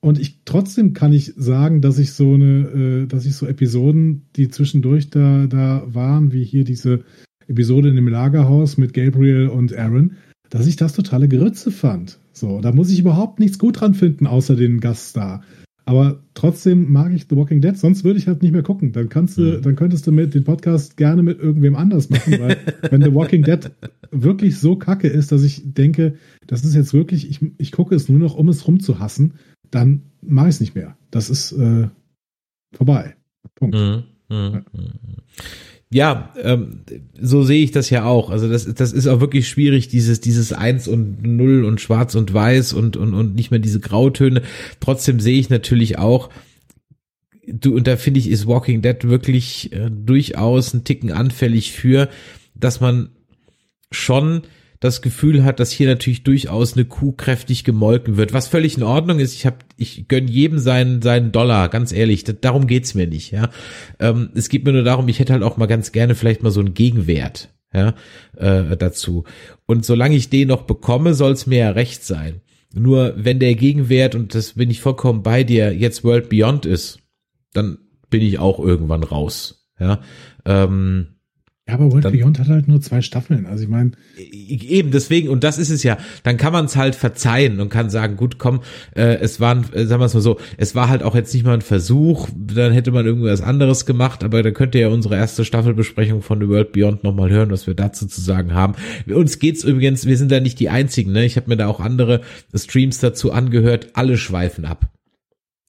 Und ich trotzdem kann ich sagen, dass ich so eine, äh, dass ich so Episoden, die zwischendurch da, da waren, wie hier diese Episode in dem Lagerhaus mit Gabriel und Aaron, dass ich das totale Grütze fand. So, da muss ich überhaupt nichts gut dran finden, außer den Gaststar. Aber trotzdem mag ich The Walking Dead, sonst würde ich halt nicht mehr gucken. Dann kannst du, mhm. dann könntest du mit den Podcast gerne mit irgendwem anders machen, weil wenn The Walking Dead wirklich so kacke ist, dass ich denke, das ist jetzt wirklich, ich, ich gucke es nur noch, um es rumzuhassen, dann mache ich es nicht mehr. Das ist äh, vorbei. Punkt. Mhm. Mhm. Ja, ähm, so sehe ich das ja auch. Also das, das ist auch wirklich schwierig, dieses, dieses Eins und Null und Schwarz und Weiß und, und, und nicht mehr diese Grautöne. Trotzdem sehe ich natürlich auch, du, und da finde ich, ist Walking Dead wirklich äh, durchaus ein Ticken anfällig für, dass man schon das Gefühl hat, dass hier natürlich durchaus eine Kuh kräftig gemolken wird, was völlig in Ordnung ist. Ich habe, ich gönn jedem seinen seinen Dollar, ganz ehrlich. darum geht's mir nicht. Ja, ähm, es geht mir nur darum, ich hätte halt auch mal ganz gerne vielleicht mal so einen Gegenwert ja äh, dazu. Und solange ich den noch bekomme, soll es mir ja recht sein. Nur wenn der Gegenwert und das bin ich vollkommen bei dir jetzt World Beyond ist, dann bin ich auch irgendwann raus. Ja. Ähm, ja, aber World dann, Beyond hat halt nur zwei Staffeln. Also ich meine. Eben, deswegen, und das ist es ja, dann kann man es halt verzeihen und kann sagen, gut, komm, äh, es war, äh, sagen wir es mal so, es war halt auch jetzt nicht mal ein Versuch, dann hätte man irgendwas anderes gemacht, aber da könnt ihr ja unsere erste Staffelbesprechung von The World Beyond nochmal hören, was wir dazu zu sagen haben. Uns geht's übrigens, wir sind da nicht die einzigen, ne? Ich habe mir da auch andere Streams dazu angehört, alle schweifen ab.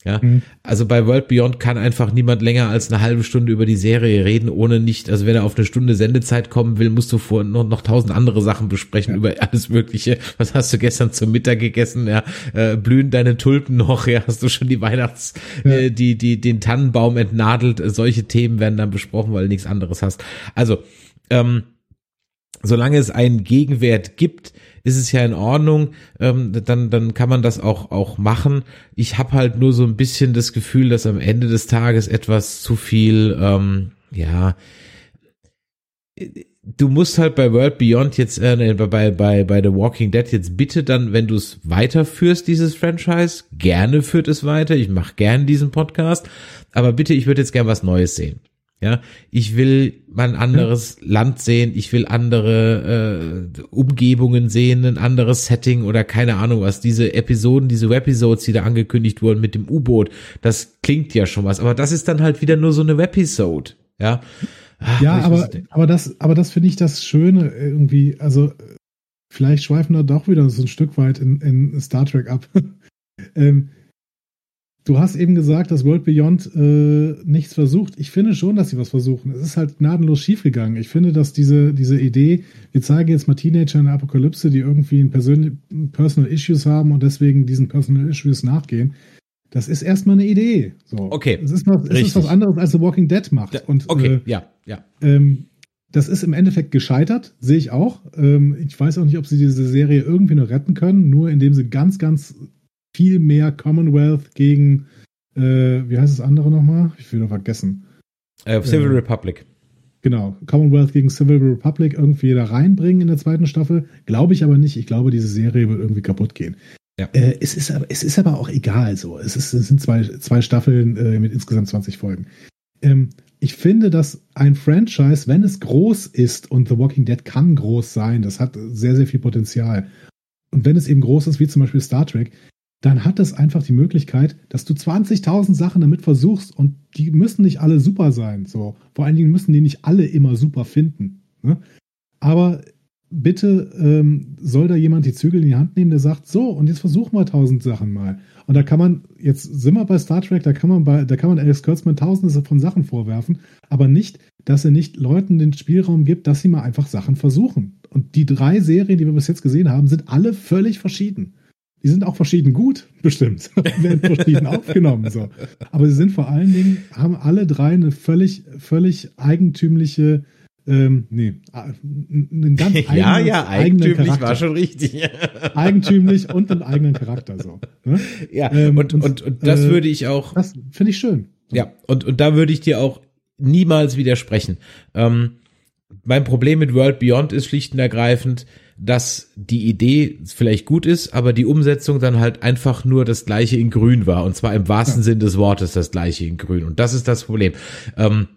Ja, mhm. also bei World Beyond kann einfach niemand länger als eine halbe Stunde über die Serie reden, ohne nicht, also wenn er auf eine Stunde Sendezeit kommen will, musst du vor noch, noch tausend andere Sachen besprechen ja. über alles Mögliche. Was hast du gestern zum Mittag gegessen? Ja, äh, blühen deine Tulpen noch? Ja, hast du schon die Weihnachts, ja. äh, die, die, den Tannenbaum entnadelt? Solche Themen werden dann besprochen, weil du nichts anderes hast. Also, ähm, solange es einen Gegenwert gibt, ist es ja in Ordnung, ähm, dann, dann kann man das auch, auch machen. Ich habe halt nur so ein bisschen das Gefühl, dass am Ende des Tages etwas zu viel, ähm, ja, du musst halt bei World Beyond jetzt, äh, bei, bei, bei The Walking Dead jetzt bitte dann, wenn du es weiterführst, dieses Franchise, gerne führt es weiter. Ich mache gerne diesen Podcast, aber bitte, ich würde jetzt gern was Neues sehen. Ja, ich will mal ein anderes hm. Land sehen, ich will andere äh, Umgebungen sehen, ein anderes Setting oder keine Ahnung was. Diese Episoden, diese Webisodes, die da angekündigt wurden mit dem U-Boot, das klingt ja schon was, aber das ist dann halt wieder nur so eine Webisode, ja. Ach, ja, aber, aber das, aber das finde ich das Schöne irgendwie, also vielleicht schweifen wir doch wieder so ein Stück weit in, in Star Trek ab. ähm, Du hast eben gesagt, dass World Beyond äh, nichts versucht. Ich finde schon, dass sie was versuchen. Es ist halt gnadenlos schiefgegangen. Ich finde, dass diese, diese Idee, wir zeigen jetzt mal Teenager in der Apokalypse, die irgendwie ein Personal Issues haben und deswegen diesen Personal Issues nachgehen, das ist erstmal eine Idee. So. Okay. Es ist, was, es ist was anderes, als The Walking Dead macht. Da, Und, okay, äh, ja, ja. ähm, das ist im Endeffekt gescheitert, sehe ich auch. Ähm, ich weiß auch nicht, ob sie diese Serie irgendwie noch retten können, nur indem sie ganz, ganz viel mehr Commonwealth gegen, äh, wie heißt das andere nochmal? Ich will noch vergessen. Äh, Civil äh, Republic. Genau, Commonwealth gegen Civil Republic irgendwie da reinbringen in der zweiten Staffel. Glaube ich aber nicht. Ich glaube, diese Serie wird irgendwie kaputt gehen. Ja. Äh, es, ist aber, es ist aber auch egal so. Es, ist, es sind zwei, zwei Staffeln äh, mit insgesamt 20 Folgen. Ähm, ich finde, dass ein Franchise, wenn es groß ist, und The Walking Dead kann groß sein, das hat sehr, sehr viel Potenzial. Und wenn es eben groß ist, wie zum Beispiel Star Trek, dann hat es einfach die Möglichkeit, dass du 20.000 Sachen damit versuchst und die müssen nicht alle super sein. So. Vor allen Dingen müssen die nicht alle immer super finden. Ne? Aber bitte ähm, soll da jemand die Zügel in die Hand nehmen, der sagt, so, und jetzt versuchen wir tausend Sachen mal. Und da kann man, jetzt sind wir bei Star Trek, da kann man bei, da kann man Alex Kurtzman tausende von Sachen vorwerfen, aber nicht, dass er nicht Leuten den Spielraum gibt, dass sie mal einfach Sachen versuchen. Und die drei Serien, die wir bis jetzt gesehen haben, sind alle völlig verschieden. Die sind auch verschieden gut, bestimmt. werden verschieden aufgenommen, so. Aber sie sind vor allen Dingen, haben alle drei eine völlig, völlig eigentümliche, ähm, nee, einen ganz eigenen, ja, ja, eigentümlich Charakter. war schon richtig. eigentümlich und einen eigenen Charakter, so. Ne? ja, Ähm, und, und, und, und das äh, würde ich auch. Das finde ich schön. Ja, und, und da würde ich dir auch niemals widersprechen. Ähm, mein Problem mit World Beyond ist schlicht und ergreifend, dass die Idee vielleicht gut ist, aber die Umsetzung dann halt einfach nur das gleiche in grün war. Und zwar im wahrsten Ja. Sinn des Wortes das gleiche in grün. Und das ist das Problem. Ähm,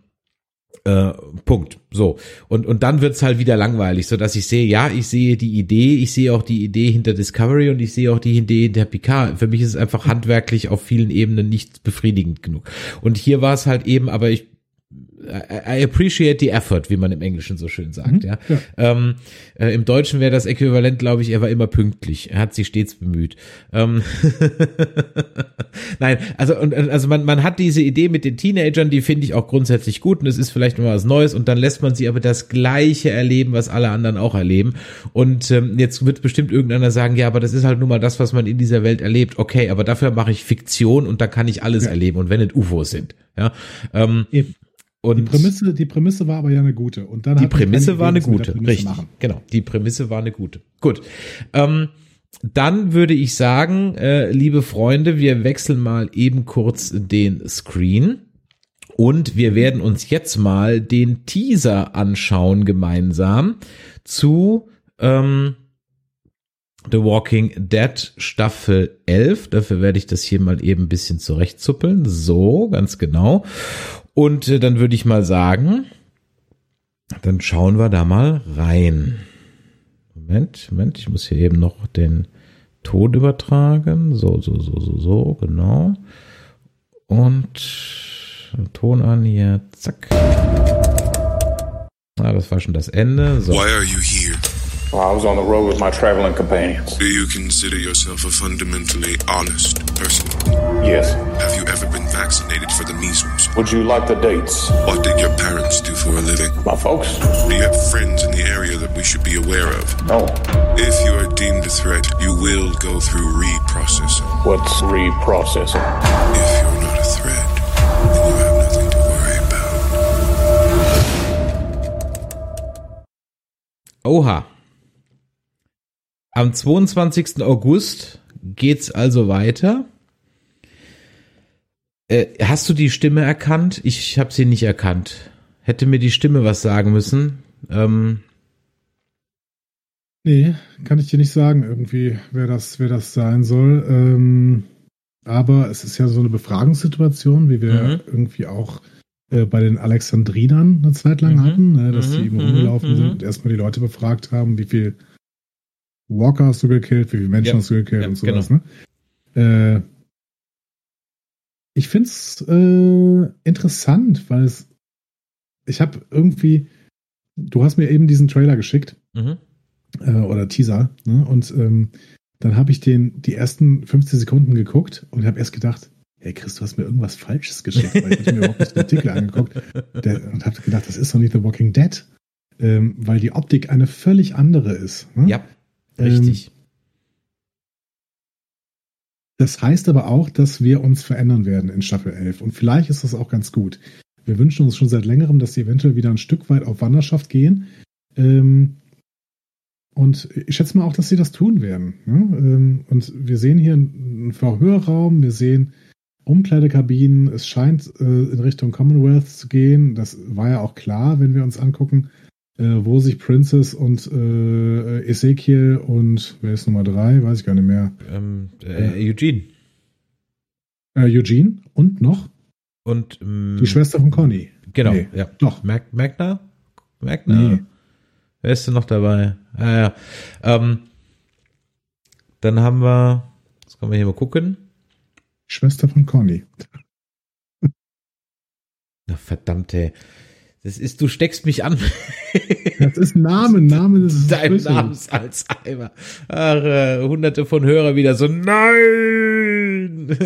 äh, Punkt. So. Und, und dann wird's halt wieder langweilig, so dass ich sehe, ja, ich sehe die Idee, ich sehe auch die Idee hinter Discovery und ich sehe auch die Idee hinter Picard. Für mich ist es einfach handwerklich auf vielen Ebenen nicht befriedigend genug. Und hier war es halt eben, aber ich I appreciate the effort, wie man im Englischen so schön sagt, Mhm, ja. ja. Ähm, äh, Im Deutschen wäre das Äquivalent, glaube ich, er war immer pünktlich. Er hat sich stets bemüht. Ähm Nein, also und also man man hat diese Idee mit den Teenagern, die finde ich auch grundsätzlich gut und es ist vielleicht mal was Neues und dann lässt man sie aber das Gleiche erleben, was alle anderen auch erleben. Und ähm, jetzt wird bestimmt irgendeiner sagen, ja, aber das ist halt nun mal das, was man in dieser Welt erlebt. Okay, aber dafür mache ich Fiktion und da kann ich alles Ja. erleben und wenn es UFOs sind, ja. Ähm, Eben. Und Die Prämisse, die Prämisse war aber ja eine gute. Und dann die Prämisse war eine gute, richtig. machen. Genau, die Prämisse war eine gute. Gut. Ähm, dann würde ich sagen, äh, liebe Freunde, wir wechseln mal eben kurz den Screen. Und wir werden uns jetzt mal den Teaser anschauen gemeinsam zu ähm, The Walking Dead Staffel 11. Dafür werde ich das hier mal eben ein bisschen zurechtzuppeln. So, ganz genau. Und äh, dann würde ich mal sagen, dann schauen wir da mal rein. Moment, Moment, ich muss hier eben noch den Ton übertragen. So, so, so, so, so, genau. Und Ton an hier, zack. Ah, das war schon das Ende. So. Why are you here? Well, I was on the road with my traveling companions. Do you consider yourself a fundamentally honest person? Yes. Have you ever been vaccinated for the measles? Would you like the dates? What did your parents do for a living? My folks? Do you have friends in the area that we should be aware of? No. If you are deemed a threat, you will go through reprocessing. What's reprocessing? If you're not a threat, then you have nothing to worry about. Oha. Am 22. August geht's also weiter. Äh, hast du die Stimme erkannt? Ich habe sie nicht erkannt. Hätte mir die Stimme was sagen müssen. Ähm, Nee, kann ich dir nicht sagen, irgendwie, wer das, wer das sein soll. Ähm, aber es ist ja so eine Befragungssituation, wie wir Mhm. irgendwie auch äh, bei den Alexandrinern eine Zeit lang Mhm. hatten, ne, dass Mhm, die eben mhm, rumgelaufen mhm. sind und erstmal die Leute befragt haben, wie viel Walker hast du gekillt, wie viele Menschen Ja, hast du gekillt ja, und sowas. Ne? Äh, ich find's äh, interessant, weil es, ich habe irgendwie, du hast mir eben diesen Trailer geschickt mhm. äh, oder Teaser. Ne? Und ähm, dann habe ich den die ersten 15 Sekunden geguckt und habe erst gedacht, hey Chris, du hast mir irgendwas Falsches geschickt, weil ich mir überhaupt nicht den Artikel angeguckt der, und habe gedacht, das ist doch nicht The Walking Dead, ähm, weil die Optik eine völlig andere ist. Ne? Ja, richtig. Das heißt aber auch, dass wir uns verändern werden in Staffel 11. Und vielleicht ist das auch ganz gut. Wir wünschen uns schon seit längerem, dass sie eventuell wieder ein Stück weit auf Wanderschaft gehen. Ähm, und ich schätze mal auch, dass sie das tun werden. Ne? Ähm, und wir sehen hier einen Verhörraum, wir sehen Umkleidekabinen. Es scheint äh, in Richtung Commonwealth zu gehen. Das war ja auch klar, wenn wir uns angucken, wo sich Princess und äh, Ezekiel und wer ist Nummer drei? Weiß ich gar nicht mehr. Ähm, äh, Eugene. Äh, Eugene und noch Und ähm, die Schwester von Conny. Genau, Nee, ja. Doch. Mag Magna? Magna? Nee. Wer ist denn noch dabei? Ah, ja. Ähm, dann haben wir, jetzt können wir hier mal gucken. Schwester von Conny. Na, verdammte. Das ist, du steckst mich an. Das ist Name, Name das ist Dein. Namensalzheimer. Ach, äh, hunderte von Hörer wieder so, nein!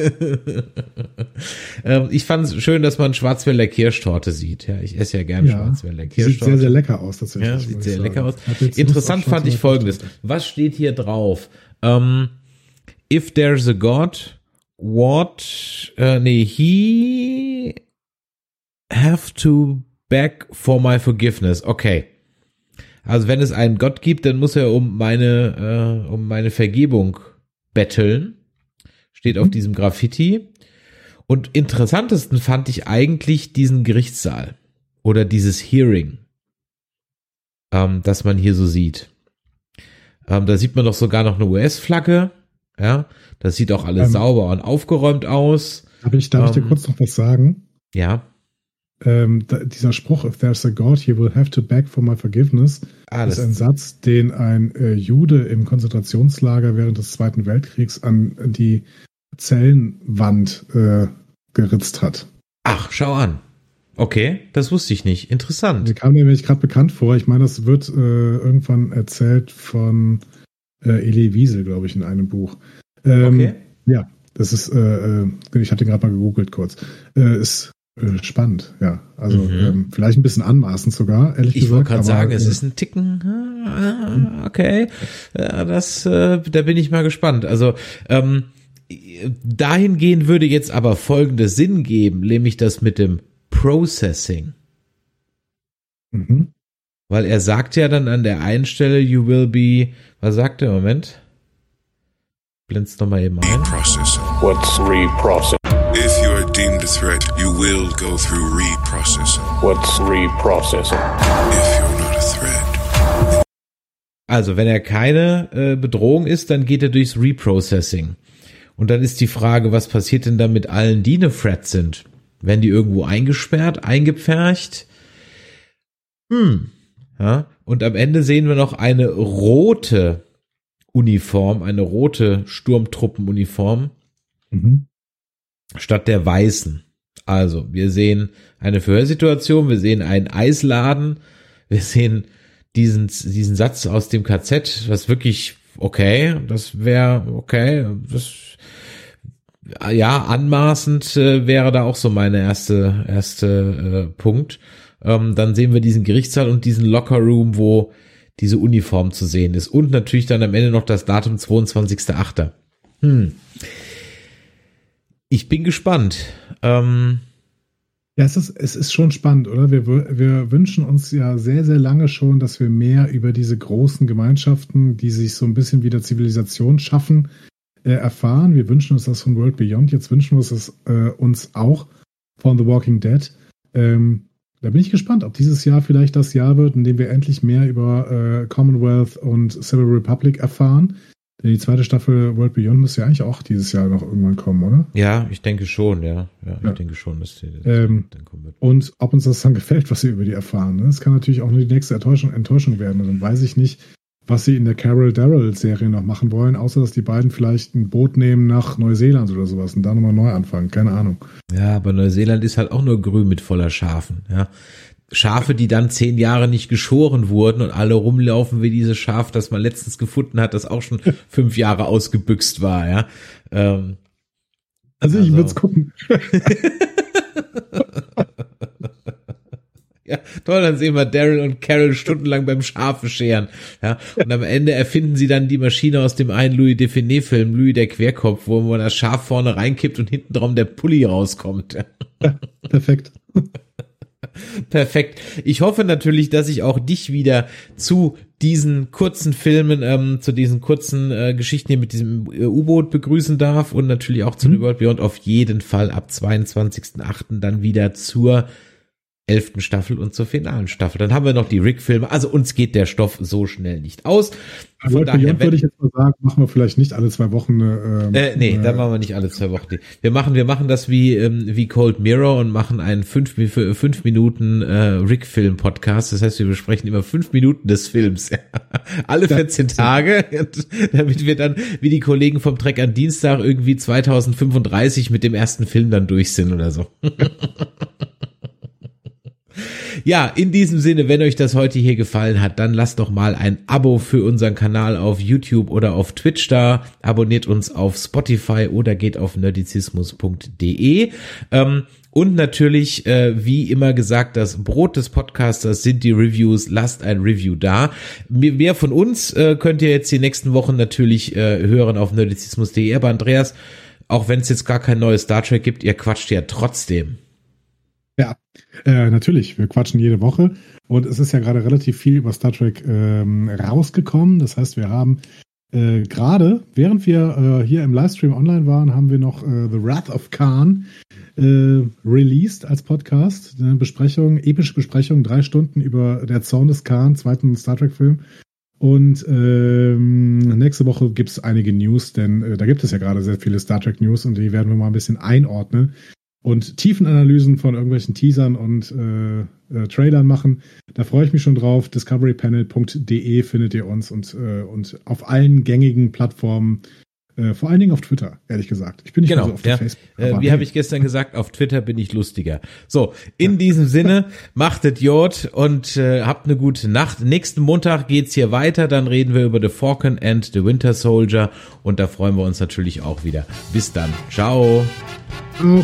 ähm, ich fand es schön, dass man Schwarzwälder Kirschtorte sieht. Ja, ich esse ja gerne Ja, Schwarzwälder Sieht Kirschtorte. sehr, sehr lecker aus, tatsächlich. Ja, sieht sehr sagen. lecker aus. Interessant fand ich folgendes. Was steht hier drauf? Ähm, if there's a God, what, äh, nee, he have to beg for my forgiveness. Okay. Also wenn es einen Gott gibt, dann muss er um meine, äh, um meine Vergebung betteln. Steht auf Mhm. diesem Graffiti. Und interessantesten fand ich eigentlich diesen Gerichtssaal oder dieses Hearing, ähm, das man hier so sieht. Ähm, da sieht man doch sogar noch eine US-Flagge. Ja, das sieht auch alles Ähm. sauber und aufgeräumt aus. Darf ich, darf ich dir Ähm, kurz noch was sagen? Ja, Ähm, da, dieser Spruch, if there's a God, he will have to beg for my forgiveness, ah, ist ein Satz, den ein äh, Jude im Konzentrationslager während des Zweiten Weltkriegs an die Zellenwand äh, geritzt hat. ach, schau an. Okay, das wusste ich nicht. Interessant. kam mir nämlich gerade bekannt vor. Ich meine, das wird äh, irgendwann erzählt von äh, Elie Wiesel, glaube ich, in einem Buch. Ähm, Okay. Ja, das ist, äh, äh, ich habe den gerade mal gegoogelt kurz. Äh, ist spannend, ja. Also Mhm. ähm, vielleicht ein bisschen anmaßend sogar, ehrlich Ich gesagt. wollte gerade sagen, es äh, ist ein Ticken. ah, Okay, das, äh, da bin ich mal gespannt. Also ähm, dahingehend würde jetzt aber folgendes Sinn geben, nämlich das mit dem Processing. Mhm. Weil er sagt ja dann an der einen Stelle, you will be, was sagt er? Moment. Blend's noch mal eben ein. Reprocessing. What's reprocessing? Deemed a threat, you will go through reprocessing. What's reprocessing? If you're not a threat, Also, wenn er keine äh, Bedrohung ist, dann geht er durchs Reprocessing. Und dann ist die Frage, was passiert denn dann mit allen, die eine Threat sind? Werden die irgendwo eingesperrt, eingepfercht? Hm. Ja. Und am Ende sehen wir noch eine rote Uniform, eine rote Sturmtruppenuniform Mhm. Statt der weißen. Also, wir sehen eine Verhörsituation, wir sehen einen Eisladen, wir sehen diesen, diesen Satz aus dem KZ, was wirklich, okay, das wäre, okay, das, ja, anmaßend äh, wäre da auch so meine erste, erste äh, Punkt. Ähm, dann sehen wir diesen Gerichtssaal und diesen Lockerroom, wo diese Uniform zu sehen ist. Und natürlich dann am Ende noch das Datum 22.8. Hm. Ich bin gespannt. Ähm, Ja, es ist, es ist schon spannend, oder? Wir, wir wünschen uns ja sehr, sehr lange schon, dass wir mehr über diese großen Gemeinschaften, die sich so ein bisschen wieder Zivilisation schaffen, äh, erfahren. Wir wünschen uns das von World Beyond. Jetzt wünschen wir uns das äh, uns auch von The Walking Dead. Ähm, da bin ich gespannt, ob dieses Jahr vielleicht das Jahr wird, in dem wir endlich mehr über äh, Commonwealth und Civil Republic erfahren. Denn die zweite Staffel World Beyond müsste ja eigentlich auch dieses Jahr noch irgendwann kommen, oder? ja, ich denke schon, ja. Ja, Ja. ich denke schon, dass die das Ähm, dann kommen wird. Und ob uns das dann gefällt, was wir über die erfahren. Ne? Das kann natürlich auch nur die nächste Enttäuschung, Enttäuschung werden. Und dann weiß ich nicht, was sie in der Carol Darrell-Serie noch machen wollen, außer dass die beiden vielleicht ein Boot nehmen nach Neuseeland oder sowas und da nochmal neu anfangen. Keine Ahnung. Ja, aber Neuseeland ist halt auch nur grün mit voller Schafen, ja. Schafe, die dann zehn Jahre nicht geschoren wurden und alle rumlaufen wie dieses Schaf, das man letztens gefunden hat, das auch schon fünf Jahre ausgebüxt war, ja. Ähm, Also, ich Also- würde es gucken. ja, Toll, dann sehen wir Daryl und Carol stundenlang beim Schafe scheren. Ja, und am Ende erfinden sie dann die Maschine aus dem einen Louis Define-Film, Louis der Querkopf, wo man das Schaf vorne reinkippt und hinten drum der Pulli rauskommt. Ja, perfekt. Perfekt. Ich hoffe natürlich, dass ich auch dich wieder zu diesen kurzen Filmen, ähm, zu diesen kurzen äh, Geschichten hier mit diesem äh, U-Boot begrüßen darf und natürlich auch zu mhm. The World Beyond auf jeden Fall ab 22.08. dann wieder zur elften Staffel und zur finalen Staffel. Dann haben wir noch die Rick-Filme. Also uns geht der Stoff so schnell nicht aus. Von World daher, würde ich jetzt mal sagen, machen wir vielleicht nicht alle zwei Wochen. Äh, äh, nee, äh, dann machen wir nicht alle zwei Wochen. Wir machen, wir machen das wie ähm, wie Cold Mirror und machen einen fünf, fünf Minuten äh, Rick-Film-Podcast. Das heißt, wir besprechen immer fünf Minuten des Films. alle 14 Tage, damit wir dann wie die Kollegen vom Trek an Dienstag irgendwie 2035 mit dem ersten Film dann durch sind oder so. Ja, in diesem Sinne, wenn euch das heute hier gefallen hat, dann lasst doch mal ein Abo für unseren Kanal auf YouTube oder auf Twitch da. Abonniert uns auf Spotify oder geht auf nerdizismus.de. Ähm, und natürlich, äh, wie immer gesagt, das Brot des Podcasters sind die Reviews. Lasst ein Review da. Mehr von uns äh, könnt ihr jetzt die nächsten Wochen natürlich äh, hören auf nerdizismus.de. Aber Andreas, auch wenn es jetzt gar kein neues Star Trek gibt, ihr quatscht ja trotzdem. Äh, natürlich. Wir quatschen jede Woche. Und es ist ja gerade relativ viel über Star Trek ähm, rausgekommen. Das heißt, wir haben äh, gerade, während wir äh, hier im Livestream online waren, haben wir noch äh, The Wrath of Khan äh, released als Podcast. Eine Besprechung, epische Besprechung, drei Stunden über Der Zorn des Khan, zweiten Star Trek-Film. Und ähm, nächste Woche gibt es einige News, denn äh, da gibt es ja gerade sehr viele Star Trek News und die werden wir mal ein bisschen einordnen und Tiefenanalysen von irgendwelchen Teasern und äh, äh, Trailern machen. Da freue ich mich schon drauf. Discoverypanel.de findet ihr uns und, äh, und auf allen gängigen Plattformen. Äh, vor allen Dingen auf Twitter, ehrlich gesagt. Ich bin nicht genau, so auf ja. Facebook. Äh, wie habe ich gestern gesagt, auf Twitter bin ich lustiger. So, in ja. diesem Sinne, machtet Jod und äh, habt eine gute Nacht. Nächsten Montag geht's hier weiter, dann reden wir über The Falcon and the Winter Soldier und da freuen wir uns natürlich auch wieder. Bis dann. Ciao. Ciao.